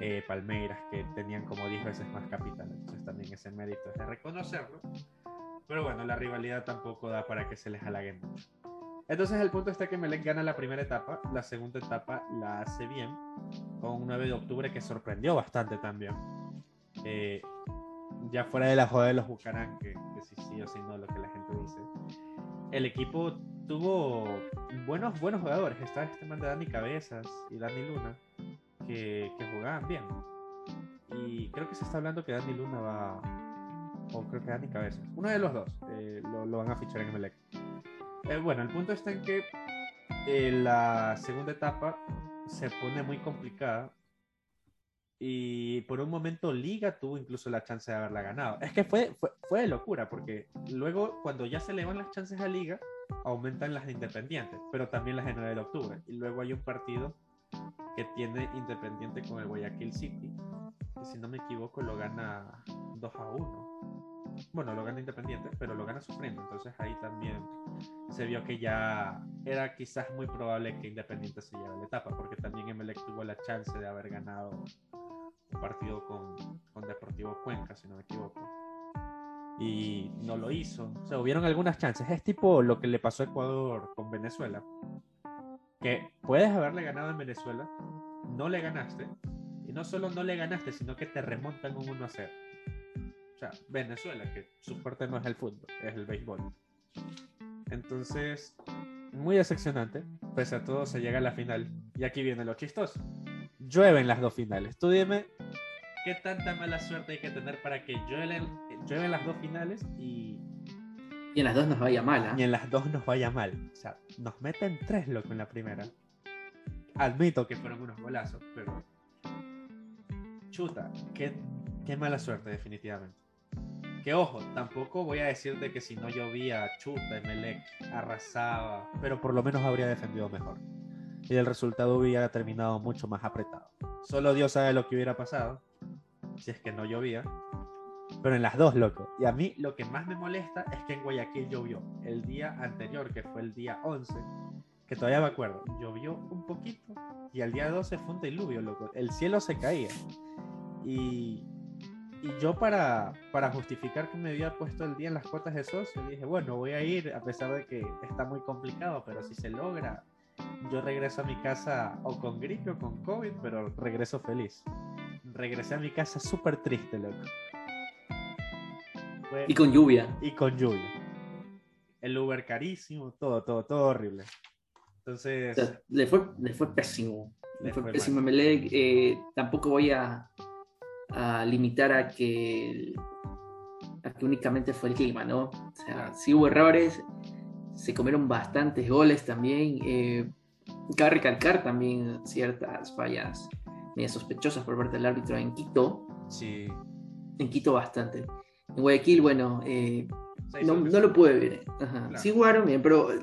B: eh, Palmeiras, que tenían como 10 veces más capital. Entonces también ese mérito es de reconocerlo. Pero bueno, la rivalidad tampoco da para que se les halaguen. Entonces el punto está que Melec gana la primera etapa, la segunda etapa la hace bien, con un 9 de octubre que sorprendió bastante también. Eh, ya fuera de la joda de los Bucarán, que, que sí sí o sí no lo que la gente dice. El equipo tuvo buenos, buenos jugadores. Estaba este man de Dani Cabezas y Dani Luna, que, que jugaban bien. Y creo que se está hablando que Dani Luna va, o creo que Dani Cabezas, uno de los dos, eh, lo, lo van a fichar en Emelec. Eh, bueno, el punto está en que eh, la segunda etapa se pone muy complicada y por un momento Liga tuvo incluso la chance de haberla ganado. Es que fue, fue, de locura, porque luego cuando ya se le van las chances a Liga, aumentan las de Independiente, pero también las de 9 de octubre. Y luego hay un partido que tiene Independiente con el Guayaquil City, que si no me equivoco lo gana 2 a 1. Bueno, lo gana Independiente, pero lo gana sufriendo. Entonces ahí también se vio que ya era quizás muy probable que Independiente se lleve la etapa, porque también Emelec tuvo la chance de haber ganado partido con, con Deportivo Cuenca, si no me equivoco. Y no lo hizo. O sea, hubieron algunas chances. Es tipo lo que le pasó a Ecuador con Venezuela. Que puedes haberle ganado en Venezuela, no le ganaste. Y no solo no le ganaste, sino que te remontan un 1 a 0. O sea, Venezuela, que su fuerte no es el fútbol, es el béisbol. Entonces, muy decepcionante. Pese a todo, se llega a la final. Y aquí viene lo chistoso. Llueven las dos finales. Tú dime, ¿qué tanta mala suerte hay que tener para que llueven, llueven las dos finales y,
A: Y en las dos nos vaya mal, ¿ah?
B: y en las dos nos vaya mal? O sea, nos meten tres, loco, en la primera. Admito que fueron unos golazos, pero... Chuta, qué, qué mala suerte, definitivamente. Que ojo, tampoco voy a decirte que si no llovía, chuta, Emelec arrasaba, pero por lo menos habría defendido mejor. Y el resultado hubiera terminado mucho más apretado. Solo Dios sabe lo que hubiera pasado si es que no llovía. Pero en las dos, loco. Y a mí lo que más me molesta es que en Guayaquil llovió. El día anterior, que fue el día 11, que todavía me acuerdo, llovió un poquito y al día 12 fue un diluvio, loco. El cielo se caía. Y, y yo para, para justificar que me había puesto el día en las cuotas de socio, dije, bueno, voy a ir a pesar de que está muy complicado, pero si se logra, yo regreso a mi casa o con gripe o con COVID, pero regreso feliz. Regresé a mi casa súper triste, loco. Fue-
A: Y con lluvia.
B: y con lluvia. El Uber carísimo, todo, todo, todo horrible.
A: O
B: Entonces,
A: sea, le, fue, le fue pésimo. Le,
B: Le
A: fue,
B: fue
A: pésimo Melec. Eh, tampoco voy a, a limitar a que, a que únicamente fue el clima, ¿no? O sea,
B: Claro.
A: sí hubo errores, se comieron bastantes goles también. eh, cabe recalcar también ciertas fallas medio sospechosas por parte del árbitro en Quito.
B: sí.
A: En Quito bastante. En Guayaquil, bueno, eh, no, no lo pude ver. Ajá.
B: Claro.
A: Sí jugaron bien, pero eh,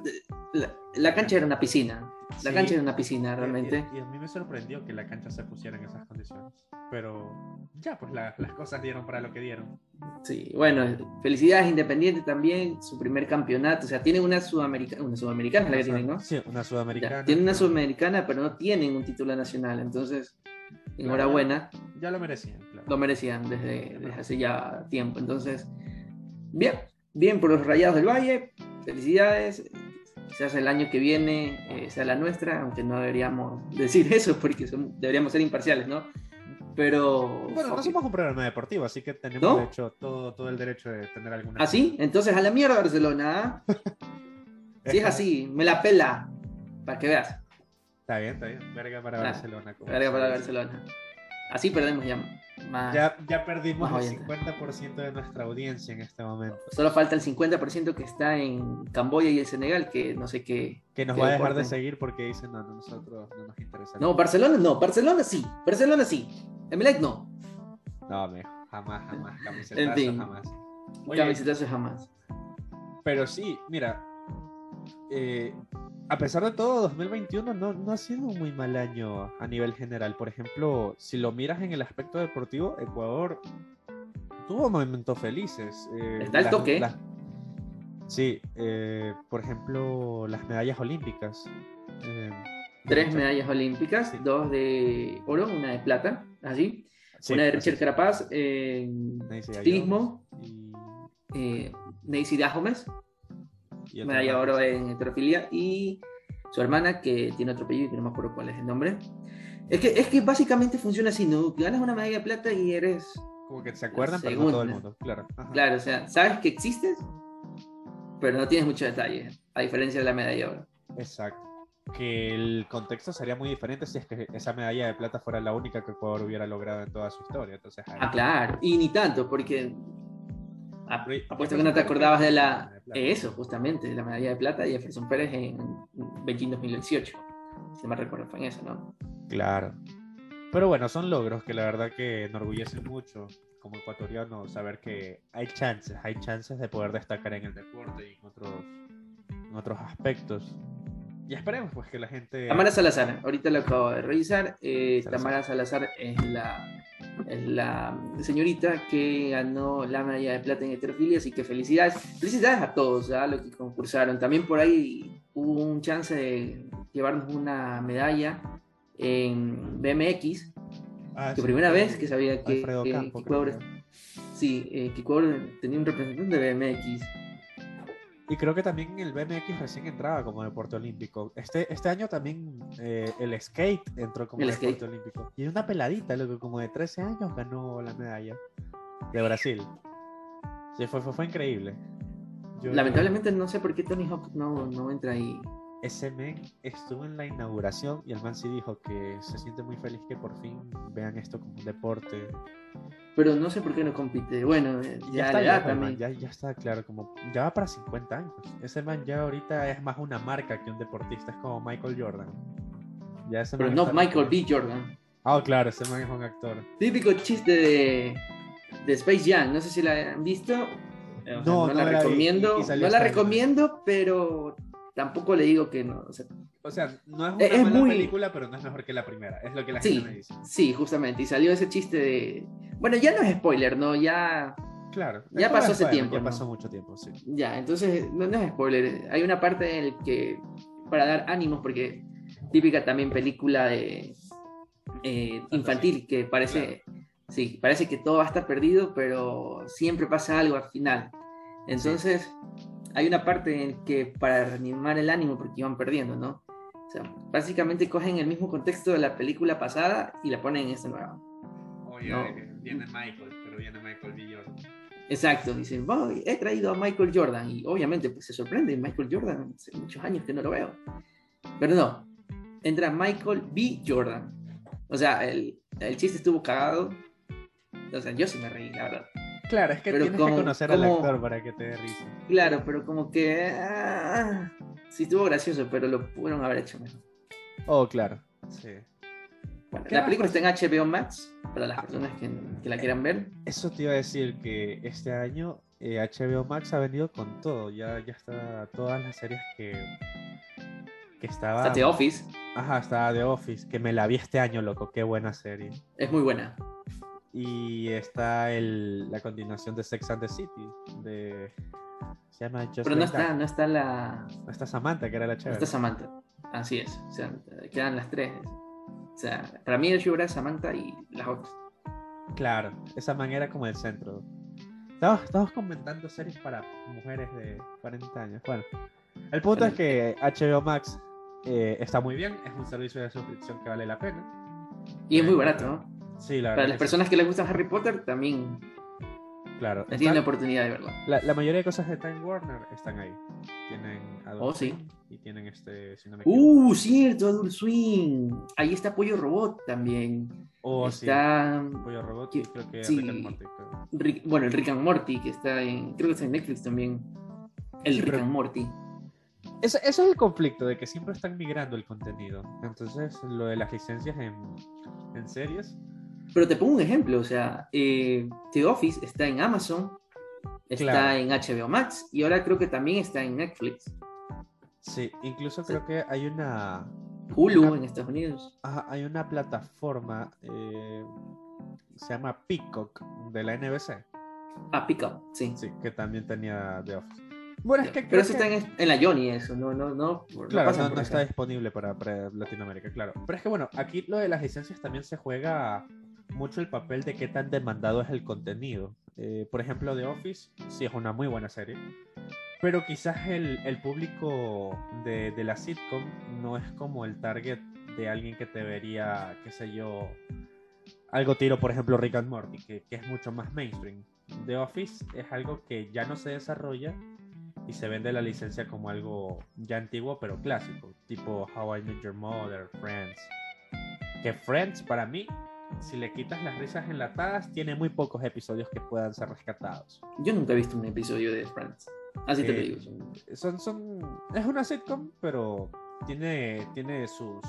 A: la, la cancha era una piscina. La
B: Sí.
A: cancha era una piscina, realmente.
B: Y, y a mí me sorprendió que la cancha se pusiera en esas condiciones. Pero ya, pues la- las cosas dieron para lo que dieron.
A: Sí, bueno, felicidades Independiente también, su primer campeonato. O sea, tienen una sudamericana, una sudamericana la que tienen, ¿no?
B: Sí, una
A: Ya,
B: sudamericana.
A: tienen una sudamericana, pero no tienen un título nacional. Entonces, enhorabuena,
B: Ya lo merecían, claro.
A: lo merecían desde, desde hace ya tiempo. Entonces, bien, bien por los Rayados del Valle, felicidades. Quizás el año que viene eh, sea la nuestra, aunque no deberíamos decir eso porque son- deberíamos ser imparciales, ¿no? Pero.
B: Bueno, no
A: fuck
B: somos un programa deportivo, así que tenemos
A: ¿No?
B: de hecho todo, todo el derecho de tener alguna.
A: ¿Ah, sí? Entonces a la mierda Barcelona. ¿ah? Si es así, me la pela. Para que veas.
B: Está bien, está bien. Verga para
A: Ah,
B: Barcelona. como
A: Verga para. Barcelona. Así perdemos ya más.
B: Ya, ya perdimos
A: Más
B: el
A: oyentes.
B: 50% de nuestra audiencia en este momento.
A: Solo falta el 50% que está en Camboya y el Senegal, que no sé qué.
B: Que nos
A: qué
B: va a dejar de seguir porque dicen, no, no, nosotros no nos interesa.
A: No, Barcelona no. Barcelona sí. Barcelona sí. Emelec no.
B: No, me, jamás, jamás. Camisetazo,
A: En fin.
B: jamás. Oye,
A: Camisetazo jamás.
B: pero sí, mira. eh, a pesar de todo, 2021 no, no ha sido un muy mal año a nivel general. Por ejemplo, si lo miras en el aspecto deportivo, Ecuador tuvo momentos felices. eh,
A: Está
B: las-
A: toque.
B: las- sí, eh, por ejemplo, las medallas olímpicas. eh,
A: Tres medallas olímpicas,
B: Sí.
A: dos de oro, una de plata, allí.
B: sí,
A: una de Richard
B: es.
A: Carapaz ciclismo,
B: y-
A: Dahomes,
B: y
A: medalla de oro en heterofilia, y su hermana, que tiene otro apellido que no me acuerdo cuál es el nombre. Es que, es que básicamente funciona así, ¿no? Ganas una medalla de plata y eres,
B: Como que se acuerdan, pero no todo el mundo. Claro. ajá.
A: claro, o sea, sabes que existes, pero no tienes mucho detalle, a diferencia de la medalla de oro.
B: Exacto. Que el contexto sería muy diferente si es que esa medalla de plata fuera la única que Ecuador hubiera logrado en toda su historia. Entonces, ahí-
A: Ah, claro, y ni tanto, porque ap-
B: Pero, ¿y
A: apuesto
B: qué
A: que no te acordabas de
B: la
A: la...
B: medalla de plata?
A: Eso, justamente, la medalla de plata y Jefferson Pérez en Beijing 2018. Si me recuerdo, fue en eso, ¿no?
B: Claro. Pero bueno, son logros que la verdad que enorgullecen mucho como ecuatoriano saber que hay chances, hay chances de poder destacar en el deporte y en otros, en otros aspectos. Y esperemos pues que la gente...
A: Tamara Salazar, ahorita lo acabo de revisar. eh,
B: Salazar.
A: Tamara Salazar es la, es la señorita que ganó la medalla de plata en heterofilia, así que felicidades. Felicidades a todos, a los que concursaron. También por ahí hubo un chance de llevarnos una medalla en BMX,
B: Ah,
A: que
B: sí,
A: primera
B: fue
A: vez que sabía que,
B: Alfredo
A: que-
B: Campo,
A: que Ecuador- sí, eh, que Ecuador tenía un representante de BMX.
B: Y creo que también el BMX recién entraba como deporte olímpico. Este, este año también eh, el skate entró como
A: El
B: deporte
A: skate.
B: olímpico. Y una peladita, como de 13 años ganó la medalla de Brasil. Sí, fue, fue, fue increíble. Yo-
A: Lamentablemente no sé por qué Tony Hawk no, no entra ahí.
B: Ese men estuvo en la inauguración y el man sí dijo que se siente muy feliz que por fin vean esto como un deporte.
A: Pero no sé por qué no compite. Bueno, eh, ya,
B: está man,
A: también.
B: ya, ya está claro, como ya va para 50 años. Ese man ya ahorita es más una marca que un deportista, es como Michael Jordan. Ya ese
A: Pero
B: man
A: no Michael. B. Jordan.
B: Ah, claro, ese man es un actor.
A: Típico chiste de, de Space Jam. No sé si la han visto. Eh, o sea,
B: No,
A: no,
B: no
A: la recomiendo.
B: y- y salió
A: no la recomiendo, pero tampoco le digo que no. o sea,
B: O sea, no es una
A: Es- es
B: mala
A: muy-
B: película, pero no es mejor que la primera. Es lo que la
A: Sí.
B: gente me dice.
A: sí, justamente. Y salió ese chiste de. Bueno, ya no es spoiler, ¿no? Ya.
B: Claro.
A: Ya pasó hace tiempo,
B: Ya
A: ¿no?
B: pasó mucho tiempo, sí.
A: Ya, entonces no, no es spoiler. Hay una parte en la que, para dar ánimos, porque típica también película de eh, infantil, que parece, sí, parece que todo va a estar perdido, pero siempre pasa algo al final. Entonces, hay una parte en que para reanimar el ánimo, porque iban perdiendo, ¿no? O sea, básicamente cogen el mismo contexto de la película pasada y la ponen en esta nueva.
B: Oye,
A: No.
B: viene Michael, pero viene Michael B. Jordan.
A: Exacto, dicen, "Voy, he traído a Michael Jordan y obviamente pues se sorprende, Michael Jordan, hace muchos años que no lo veo. Pero no, entra Michael B. Jordan. O sea, el, el chiste estuvo cagado. O sea, yo sí me reí, la verdad.
B: Claro, es que
A: Pero
B: tienes
A: como-
B: que conocer al actor para que te dé risa.
A: Claro, pero como que... ah, sí estuvo gracioso, pero lo pudieron haber hecho mejor.
B: Oh, claro. Sí.
A: Bueno,
B: ¿Qué
A: la película está en HBO Max, para las personas que, que la quieran ver.
B: Eso te iba a decir que este año eh, HBO Max ha venido con todo. Ya, ya está todas las series que, que estaba.
A: Está The Office,
B: Ajá, estaba The Office, que me la vi este año, loco. Qué buena serie.
A: es muy buena.
B: Y está el, la continuación de Sex and the City. De, se llama Just
A: Pero no está,
B: That.
A: no está la...
B: No está Samantha, que era la
A: No
B: chévere.
A: está Samantha. Así es. O sea, quedan las tres. O sea, para mí el show era Samantha y las otras.
B: Claro, esa man era como el centro. Estamos, estamos comentando series para mujeres de 40 años. Bueno, el punto es que HBO Max eh, está muy bien, es un servicio de suscripción que vale la pena.
A: Y es muy barato, ¿no?
B: Sí, la
A: Para las
B: sí.
A: personas que les gusta Harry Potter, también
B: Claro.
A: tienen la oportunidad de verla.
B: la, la mayoría de cosas de Time Warner están ahí. Tienen Adult
A: Oh, sí.
B: Y tienen este, si no me equivoco.
A: Uh, cierto, Adult Swim. Ahí está Pollo Robot también.
B: Oh, sí.
A: está
B: Pollo Robot
A: que-
B: creo que
A: sí.
B: Rick and Morty.
A: Rick- bueno, el Rick and Morty, que está en. Creo que está en Netflix también. El
B: Sí,
A: Rick
B: pero-
A: and Morty.
B: Ese es el conflicto de que siempre están migrando el contenido. Entonces, lo de las licencias en, en series.
A: Pero te pongo un ejemplo, o sea, eh, The Office está en Amazon, está
B: Claro.
A: en HBO Max y ahora creo que también está en Netflix.
B: Sí, incluso creo que hay una,
A: Hulu en Estados Unidos.
B: ajá, hay una plataforma, eh, se llama Peacock, de la NBC.
A: Ah, Up, sí.
B: Sí, que también tenía The Office. Bueno, es que
A: Pero eso
B: que-
A: está en, en la Johnny, eso, no, no, no.
B: Claro, no, está disponible para, para Latinoamérica, claro. Pero es que bueno, aquí lo de las licencias también se juega mucho el papel de qué tan demandado es el contenido. Eh, por ejemplo, The Office sí es una muy buena serie, pero quizás el, el público de, de la sitcom no es como el target de alguien que te vería, qué sé yo, algo tiro, por ejemplo, Rick and Morty, que, que es mucho más mainstream. The Office es algo que ya no se desarrolla y se vende la licencia como algo ya antiguo pero clásico, tipo How I Met Your Mother, Friends. Que Friends para mí, si le quitas las risas enlatadas, tiene muy pocos episodios que puedan ser rescatados.
A: Yo nunca he visto un episodio de Friends. Así te lo
B: Eh,
A: digo. son-
B: Son, es una sitcom, pero tiene, tiene sus,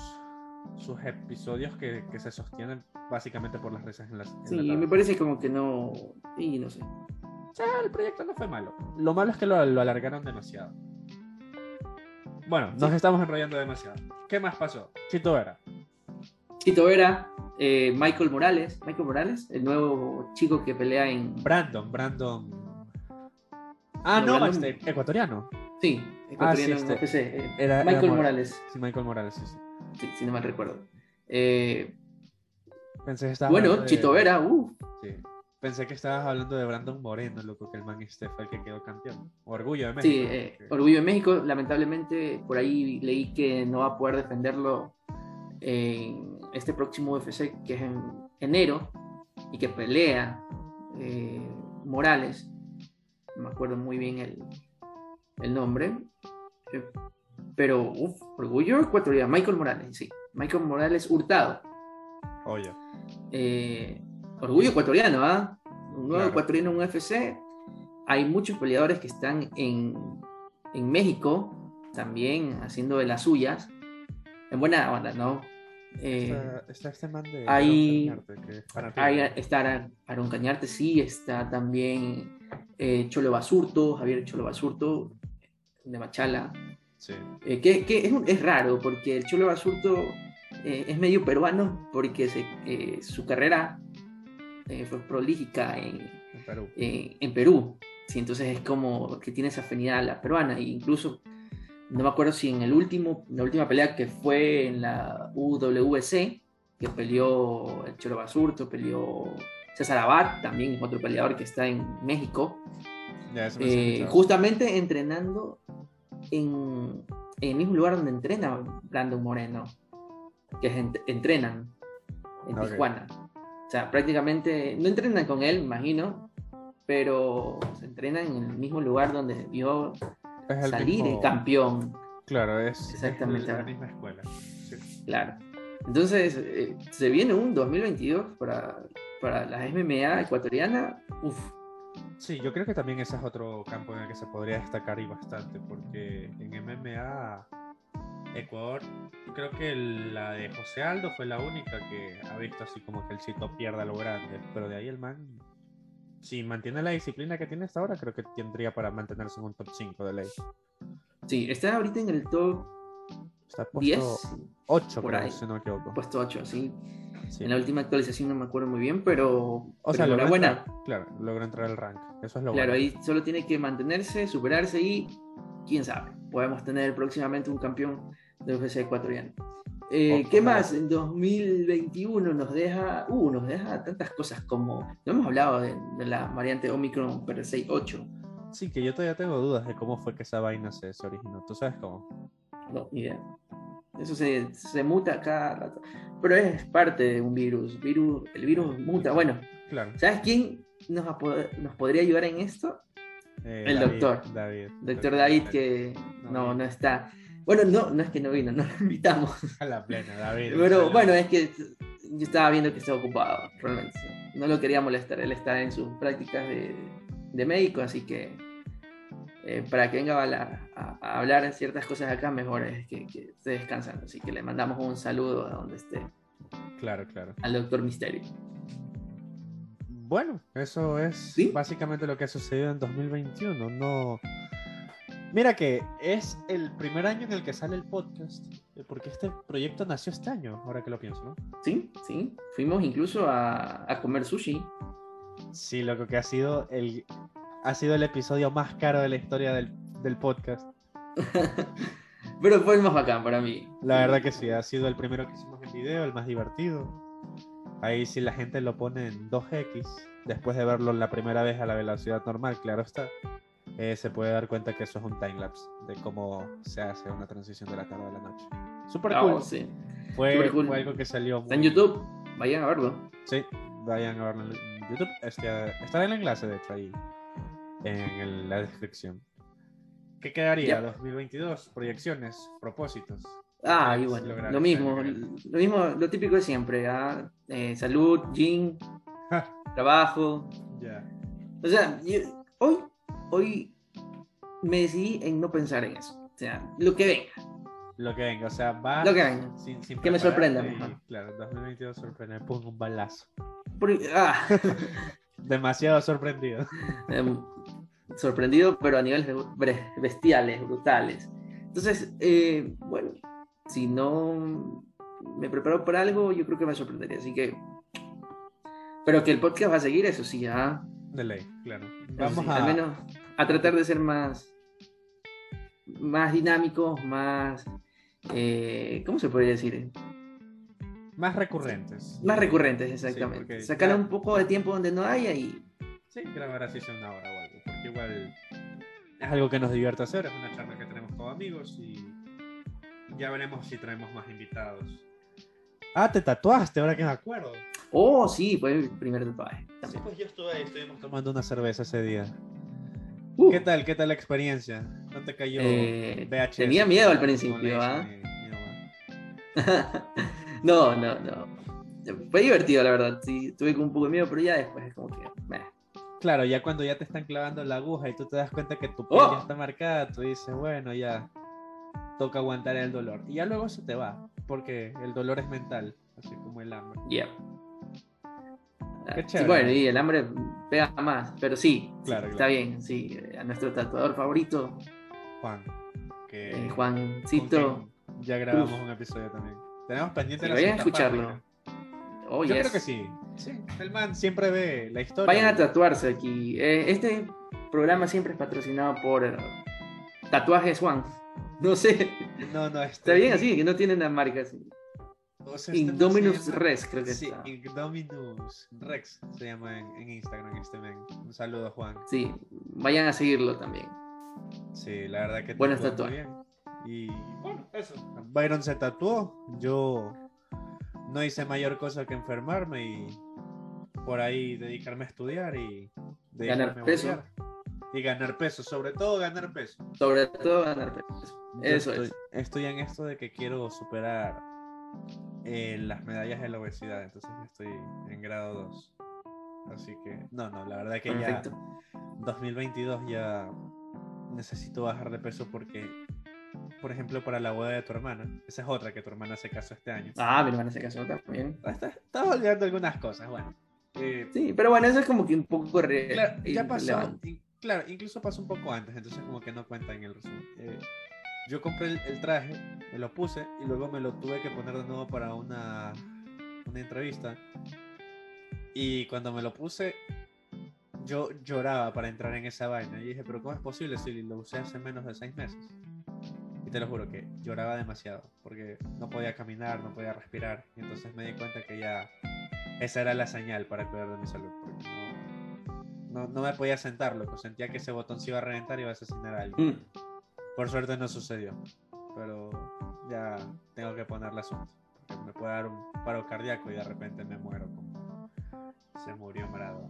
B: sus episodios que, que se sostienen básicamente por las risas enla-
A: Sí,
B: enlatadas.
A: me parece como que no. Y no sé.
B: O sea, el proyecto no fue malo. Lo malo es que lo, lo alargaron demasiado. Bueno, nos estamos enrollando demasiado. ¿Qué más pasó? Chito Vera.
A: Chito Vera, eh, Michael Morales. Michael Morales, el nuevo chico que pelea en.
B: Brandon, Brandon. Ah,
A: No,
B: no,
A: Brandon-
B: este, ecuatoriano.
A: Sí,
B: Ah, sí,
A: ecuatoriano en UFC, eh,
B: era- era
A: Michael
B: Mor-
A: Morales,
B: Sí, Michael Morales, sí, sí.
A: sí, si no mal recuerdo. Eh,
B: Pensé que estabas
A: bueno,
B: de-
A: Chito Vera, uh,
B: Sí. Pensé que estabas hablando de Brandon Moreno, loco, que el man este fue el que quedó campeón. Orgullo de México.
A: Sí, eh,
B: que-
A: Orgullo de México, lamentablemente por ahí leí que no va a poder defenderlo en este próximo UFC que es en enero y que pelea eh, Morales, no me acuerdo muy bien el, el nombre, eh, pero uf, Orgullo ecuatoriano, Michael Morales, sí, Michael Morales Hurtado,
B: Oye.
A: eh, Orgullo ecuatoriano, ¿ah? Un nuevo
B: Claro.
A: ecuatoriano en UFC. Hay muchos peleadores que están en, en México también haciendo de las suyas. En buena onda, ¿no? Eh,
B: Está, está este man de.
A: hay-
B: de Cañarte, que
A: hay, está Aaron- Aaron Cañarte, sí, está también eh, Cholo Basurto, Javier Cholo Basurto de Machala.
B: Sí.
A: Eh, que que es, un- es raro porque el Cholo Basurto eh, es medio peruano porque se- eh, su carrera eh, fue prolífica en,
B: En Perú.
A: en Perú. Sí, entonces es como que tiene esa afinidad a la peruana. E incluso, no me acuerdo si en el último, la última pelea que fue en la UWC, que peleó el Cholo Basurto, peleó César Abad, también otro peleador que está en México,
B: Ya, eso me has
A: eh, justamente entrenando en, en el mismo lugar donde entrena Brandon Moreno, que es en- entrenan en. Tijuana. O sea, prácticamente no entrenan con él, imagino, pero se entrenan en el mismo lugar donde vio
B: el
A: salir
B: mismo-
A: el campeón,
B: Claro, es,
A: Exactamente.
B: es la misma escuela. Sí.
A: claro. Entonces, eh, se viene un 2022 para, para la MMA ecuatoriana. Uf,
B: Sí, yo creo que también ese es otro campo en el que se podría destacar y bastante, porque en MMA, Ecuador, creo que la de José Aldo fue la única que ha visto así como que el Chito pierda lo grande, pero de ahí el man, si mantiene la disciplina que tiene hasta ahora, creo que tendría para mantenerse en un top 5 de ley.
A: sí, está ahorita en el top
B: Está puesto
A: 10,
B: 8,
A: por
B: creo,
A: ahí.
B: si no me equivoco.
A: puesto 8, sí.
B: Sí.
A: En la última actualización no me acuerdo muy bien, pero,
B: O sea, logró
A: enhorabuena.
B: entrar, claro, logró entrar al rank. Eso es lo
A: Claro,
B: bueno.
A: ahí solo tiene que mantenerse, superarse y quién sabe, podemos tener próximamente un campeón de UFC ecuatoriano. Eh. ¿Qué más? En 2021 nos deja, uh, nos deja tantas cosas como, no hemos hablado de, de la variante Omicron per 68,
B: Sí, que yo todavía tengo dudas de cómo fue que esa vaina se, se originó. ¿Tú sabes cómo?
A: no, ni idea. Eso se, se muta cada rato. Pero es parte de un virus. virus el virus muta. Bueno,
B: Claro.
A: ¿sabes quién nos, nos podría ayudar en esto?
B: Eh,
A: El
B: David,
A: doctor.
B: David.
A: Doctor David, que
B: No
A: no está. Bueno, no, no es que no vino, no lo invitamos.
B: A la plena, David.
A: Pero bueno, es que yo estaba viendo que estaba ocupado, realmente. No lo quería molestar, él está en sus prácticas de, de médico, así que eh, para que venga a, hablar- a- a hablar ciertas cosas acá, mejor es que, que esté descansando. Así que le mandamos un saludo a donde esté,
B: Claro, claro.
A: al doctor Misterio.
B: Bueno, eso es
A: ¿Sí?
B: básicamente lo que ha sucedido en 2021. No. Mira que es el primer año en el que sale el podcast, eh, porque este proyecto nació este año, ahora que lo pienso, ¿no?
A: Sí, sí. Fuimos incluso a, a comer sushi.
B: Sí, loco, que ha sido el ha sido el episodio más caro de la historia del, del podcast.
A: Pero fue el más bacán para mí.
B: La verdad que sí, ha sido el primero que hicimos en video, el más divertido. Ahí si la gente lo pone en 2x, después de verlo la primera vez a la velocidad normal, claro está, eh, se puede dar cuenta que eso es un timelapse de cómo se hace una transición de la tarde a la noche. Super
A: Ah,
B: cool.
A: sí.
B: Fue,
A: super cool.
B: fue algo que salió
A: Está en
B: muy-
A: YouTube, vayan a verlo.
B: Sí, vayan a verlo en YouTube. Este, estará en el enlace, de hecho, ahí en el- la descripción. ¿Qué quedaría?
A: Ya.
B: 2022, proyecciones, propósitos.
A: Ah, y bueno, lo mismo, lo mismo, lo típico de siempre, ¿ah? Eh, salud, gym, trabajo.
B: Ya.
A: O sea, yo- hoy, hoy me decidí en no pensar en eso. O sea, lo que venga,
B: Lo que venga, o sea, va.
A: lo que venga.
B: sin, sin
A: Que me sorprenda,
B: y, claro, 2022 sorprende, pongo un balazo.
A: Ah,
B: Demasiado sorprendido.
A: em, sorprendido, pero a niveles bestiales, brutales. Entonces, eh, bueno, si no me preparo para algo, yo creo que me sorprendería. Así que. Pero que el podcast va a seguir, eso sí, ¿ah?
B: De ley, claro. Vamos
A: sí,
B: a.
A: al menos a tratar de ser más más dinámicos, más eh, ¿cómo se podría decir?
B: Más recurrentes.
A: Más recurrentes,
B: Sí,
A: exactamente.
B: porque
A: Sacar
B: ya-
A: un poco de tiempo donde no haya y
B: Sí, grabar así sea una hora o algo. Porque igual es algo que nos divierte hacer, es una charla que tenemos como amigos y ya veremos si traemos más invitados. Ah, te tatuaste, ahora que me acuerdo.
A: oh sí, fue el primer tatuaje.
B: Sí, pues yo estuve ahí, estuvimos tomando una cerveza ese día.
A: Uh,
B: ¿Qué tal? ¿Qué tal la experiencia? ¿No te cayó
A: Eh,
B: VHS?
A: tenía miedo al principio, ¿ah? no, no, no. Fue divertido, la verdad. Sí, tuve como un poco de miedo, pero ya después es como que. meh.
B: Claro, ya cuando ya te están clavando la aguja y tú te das cuenta que tu piel
A: ¡Oh!
B: ya está marcada, tú dices, bueno, ya toca aguantar el dolor. Y ya luego se te va, porque el dolor es mental, así como el hambre.
A: Yeah.
B: Qué
A: bueno, y el hambre pega más, pero sí, sí,
B: Claro,
A: está bien, sí. A nuestro tatuador favorito,
B: Juan, que
A: eh, Juancito.
B: ya grabamos
A: Uf.
B: un episodio también. Tenemos pendiente la
A: vayan a escucharlo. Oh,
B: Yo
A: yes.
B: creo que sí. Sí, el man siempre ve la historia.
A: Vayan a tatuarse aquí. Eh, este programa siempre es patrocinado por eh, Tatuajes Juan. No sé,
B: No, no,
A: está bien así, que no tienen la marca así.
B: Este
A: Indominus Res, creo que
B: Sí,
A: está.
B: Indominus Rex se llama en, en Instagram este men. Un saludo, Juan.
A: Sí, vayan a seguirlo también.
B: Sí, la verdad que muy
A: tatuajes.
B: bien. Y bueno, eso. Byron se tatuó. Yo no hice mayor cosa que enfermarme y por ahí dedicarme a estudiar y
A: Ganar peso.
B: Y ganar peso, sobre todo ganar peso.
A: Sobre todo ganar peso. Eso
B: estoy,
A: es.
B: Estoy en esto de que quiero superar eh, las medallas de la obesidad, entonces estoy en grado 2. Así que, no, no, la verdad que
A: Perfecto.
B: ya 2022 ya necesito bajar de peso porque, por ejemplo, para la boda de tu hermana, esa es otra que tu hermana se casó este año.
A: Ah, mi hermana se casó también.
B: Ah, está- Estaba olvidando algunas cosas, bueno. Eh,
A: Sí, pero bueno, eso es como que un poco re-
B: Claro, ya pasó. in- claro, incluso pasó un poco antes, entonces como que no cuenta en el resumen. Eh, yo compré el, el traje, me lo puse y luego me lo tuve que poner de nuevo para una, una entrevista. Y cuando me lo puse, yo lloraba para entrar en esa vaina. Y dije, pero ¿cómo es posible si lo usé hace menos de seis meses? Y te lo juro que lloraba demasiado, porque no podía caminar, no podía respirar. Y entonces me di cuenta que ya esa era la señal para cuidar de mi salud, porque no, no, no me podía sentar, loco. Sentía que ese botón se iba a reventar y iba a asesinar a alguien.
A: Mm,
B: Por suerte no sucedió. Pero ya tengo que ponerle asunto. Porque me puede dar un paro cardíaco y de repente me muero como se murió Maradona.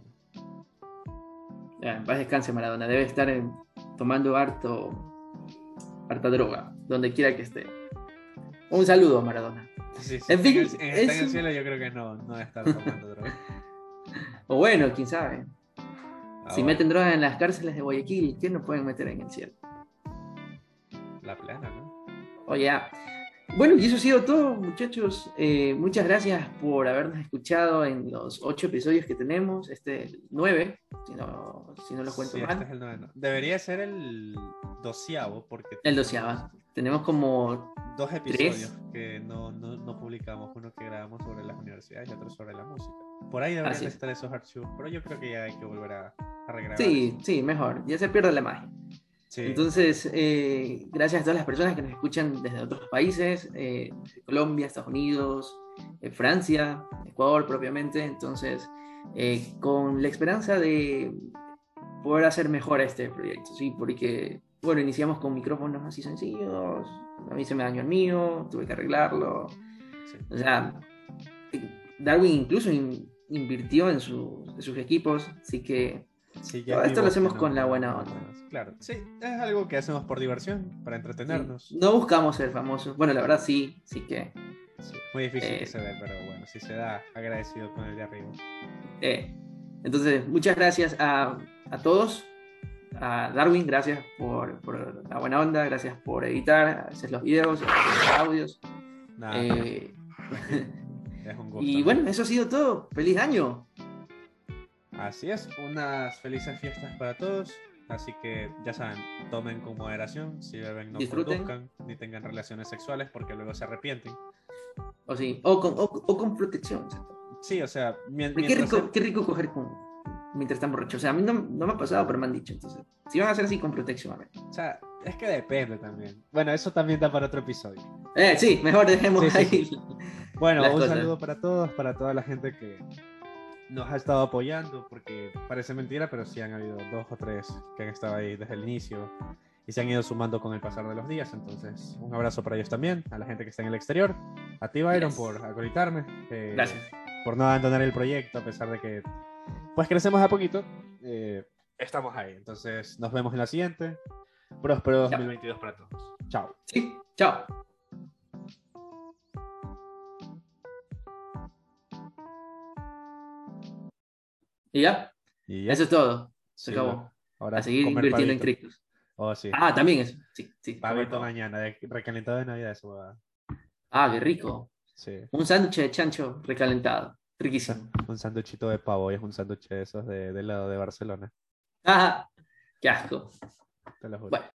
A: Ya, en paz descanse Maradona. Debe estar en- tomando harto, harta droga, donde quiera que esté. Un saludo, Maradona.
B: Sí, sí,
A: En fin,
B: en el, en- el cielo yo creo que no, no debe estar tomando droga.
A: O bueno, quién sabe.
B: Ah,
A: si
B: bueno,
A: meten droga en las cárceles de Guayaquil, ¿qué no pueden meter en el cielo? Oye, ya. Bueno, y eso ha sido todo, muchachos. Eh, muchas gracias por habernos escuchado en los ocho episodios que tenemos. Este el nueve, si no, si no lo cuento
B: Sí,
A: mal.
B: este es el noveno. Debería ser el doceavo porque
A: El doceava. Tenemos como.
B: dos episodios que no, no, no publicamos, uno que grabamos sobre las universidades y otro sobre la música. Por ahí deberían
A: es.
B: estar esos archivos, pero yo creo que ya hay que volver a, a regrabar.
A: Sí, sí, mejor. Ya se pierde la magia.
B: Sí.
A: Entonces, eh, gracias a todas las personas que nos escuchan desde otros países, eh, Colombia, Estados Unidos, eh, Francia, Ecuador propiamente. Entonces, con la esperanza de poder hacer mejor este proyecto, ¿sí? Porque, bueno, iniciamos con micrófonos así sencillos, a mí se me dañó el mío, tuve que arreglarlo.
B: sí.
A: O sea, Darwin incluso in- invirtió en, su- en sus equipos, así que
B: Sí,
A: esto lo hacemos con la buena onda.
B: Claro, sí, es algo que hacemos por diversión, para entretenernos.
A: sí, no buscamos ser famosos. Bueno, la verdad sí, sí que...
B: Sí, Muy difícil
A: Eh,
B: que se dé, pero bueno, si se da, agradecido con el de arriba.
A: eh, entonces, muchas gracias a, a todos. A Darwin, gracias por, por la buena onda, gracias por editar, hacer los videos, hacer los audios.
B: Nada,
A: Eh,
B: es un gusto.
A: y bueno, eso ha sido todo. ¡Feliz año!
B: Así es, unas felices fiestas para todos. Así que ya saben, tomen con moderación, si beben no
A: Disfruten.
B: conduzcan, ni tengan relaciones sexuales porque luego se arrepienten.
A: O, sí, o, con, o, o con protección.
B: Sí, o sea, mien-
A: Qué
B: mientras...
A: rico, qué rico coger con, mientras están borrachos. O sea, a mí no, no me ha pasado, pero me han dicho. Entonces, si van a hacer así con protección, a ver.
B: O sea, es que depende también. Bueno, eso también da para otro episodio.
A: Eh, sí, mejor dejemos
B: Sí, sí,
A: ahí.
B: Bueno,
A: Las
B: un
A: cosas.
B: saludo para todos, para toda la gente que nos ha estado apoyando, porque parece mentira, pero sí han habido dos o tres que han estado ahí desde el inicio y se han ido sumando con el pasar de los días. Entonces, un abrazo para ellos también, a la gente que está en el exterior, a ti, Byron,
A: Yes.
B: por acolitarme, eh,
A: Gracias.
B: por no abandonar el proyecto, a pesar de que, pues, crecemos a poquito. eh, estamos ahí. Entonces, nos vemos en la siguiente. Próspero
A: Chao.
B: 2022 para todos. Chao.
A: Sí, chao. Y ya,
B: Y ya.
A: eso es todo. Se
B: Sí,
A: acabó.
B: Ahora
A: A seguir invirtiendo en criptos.
B: Oh, sí.
A: Ah, también eso. Sí, sí.
B: Pavito mañana, de recalentado de Navidad, eso va.
A: Ah, qué rico.
B: Sí.
A: Un sándwich de chancho recalentado. Riquísimo.
B: Un sándwichito de pavo y es un sándwich de esos de, del lado de Barcelona.
A: Ah, qué asco.
B: Te lo juro.
A: Bueno.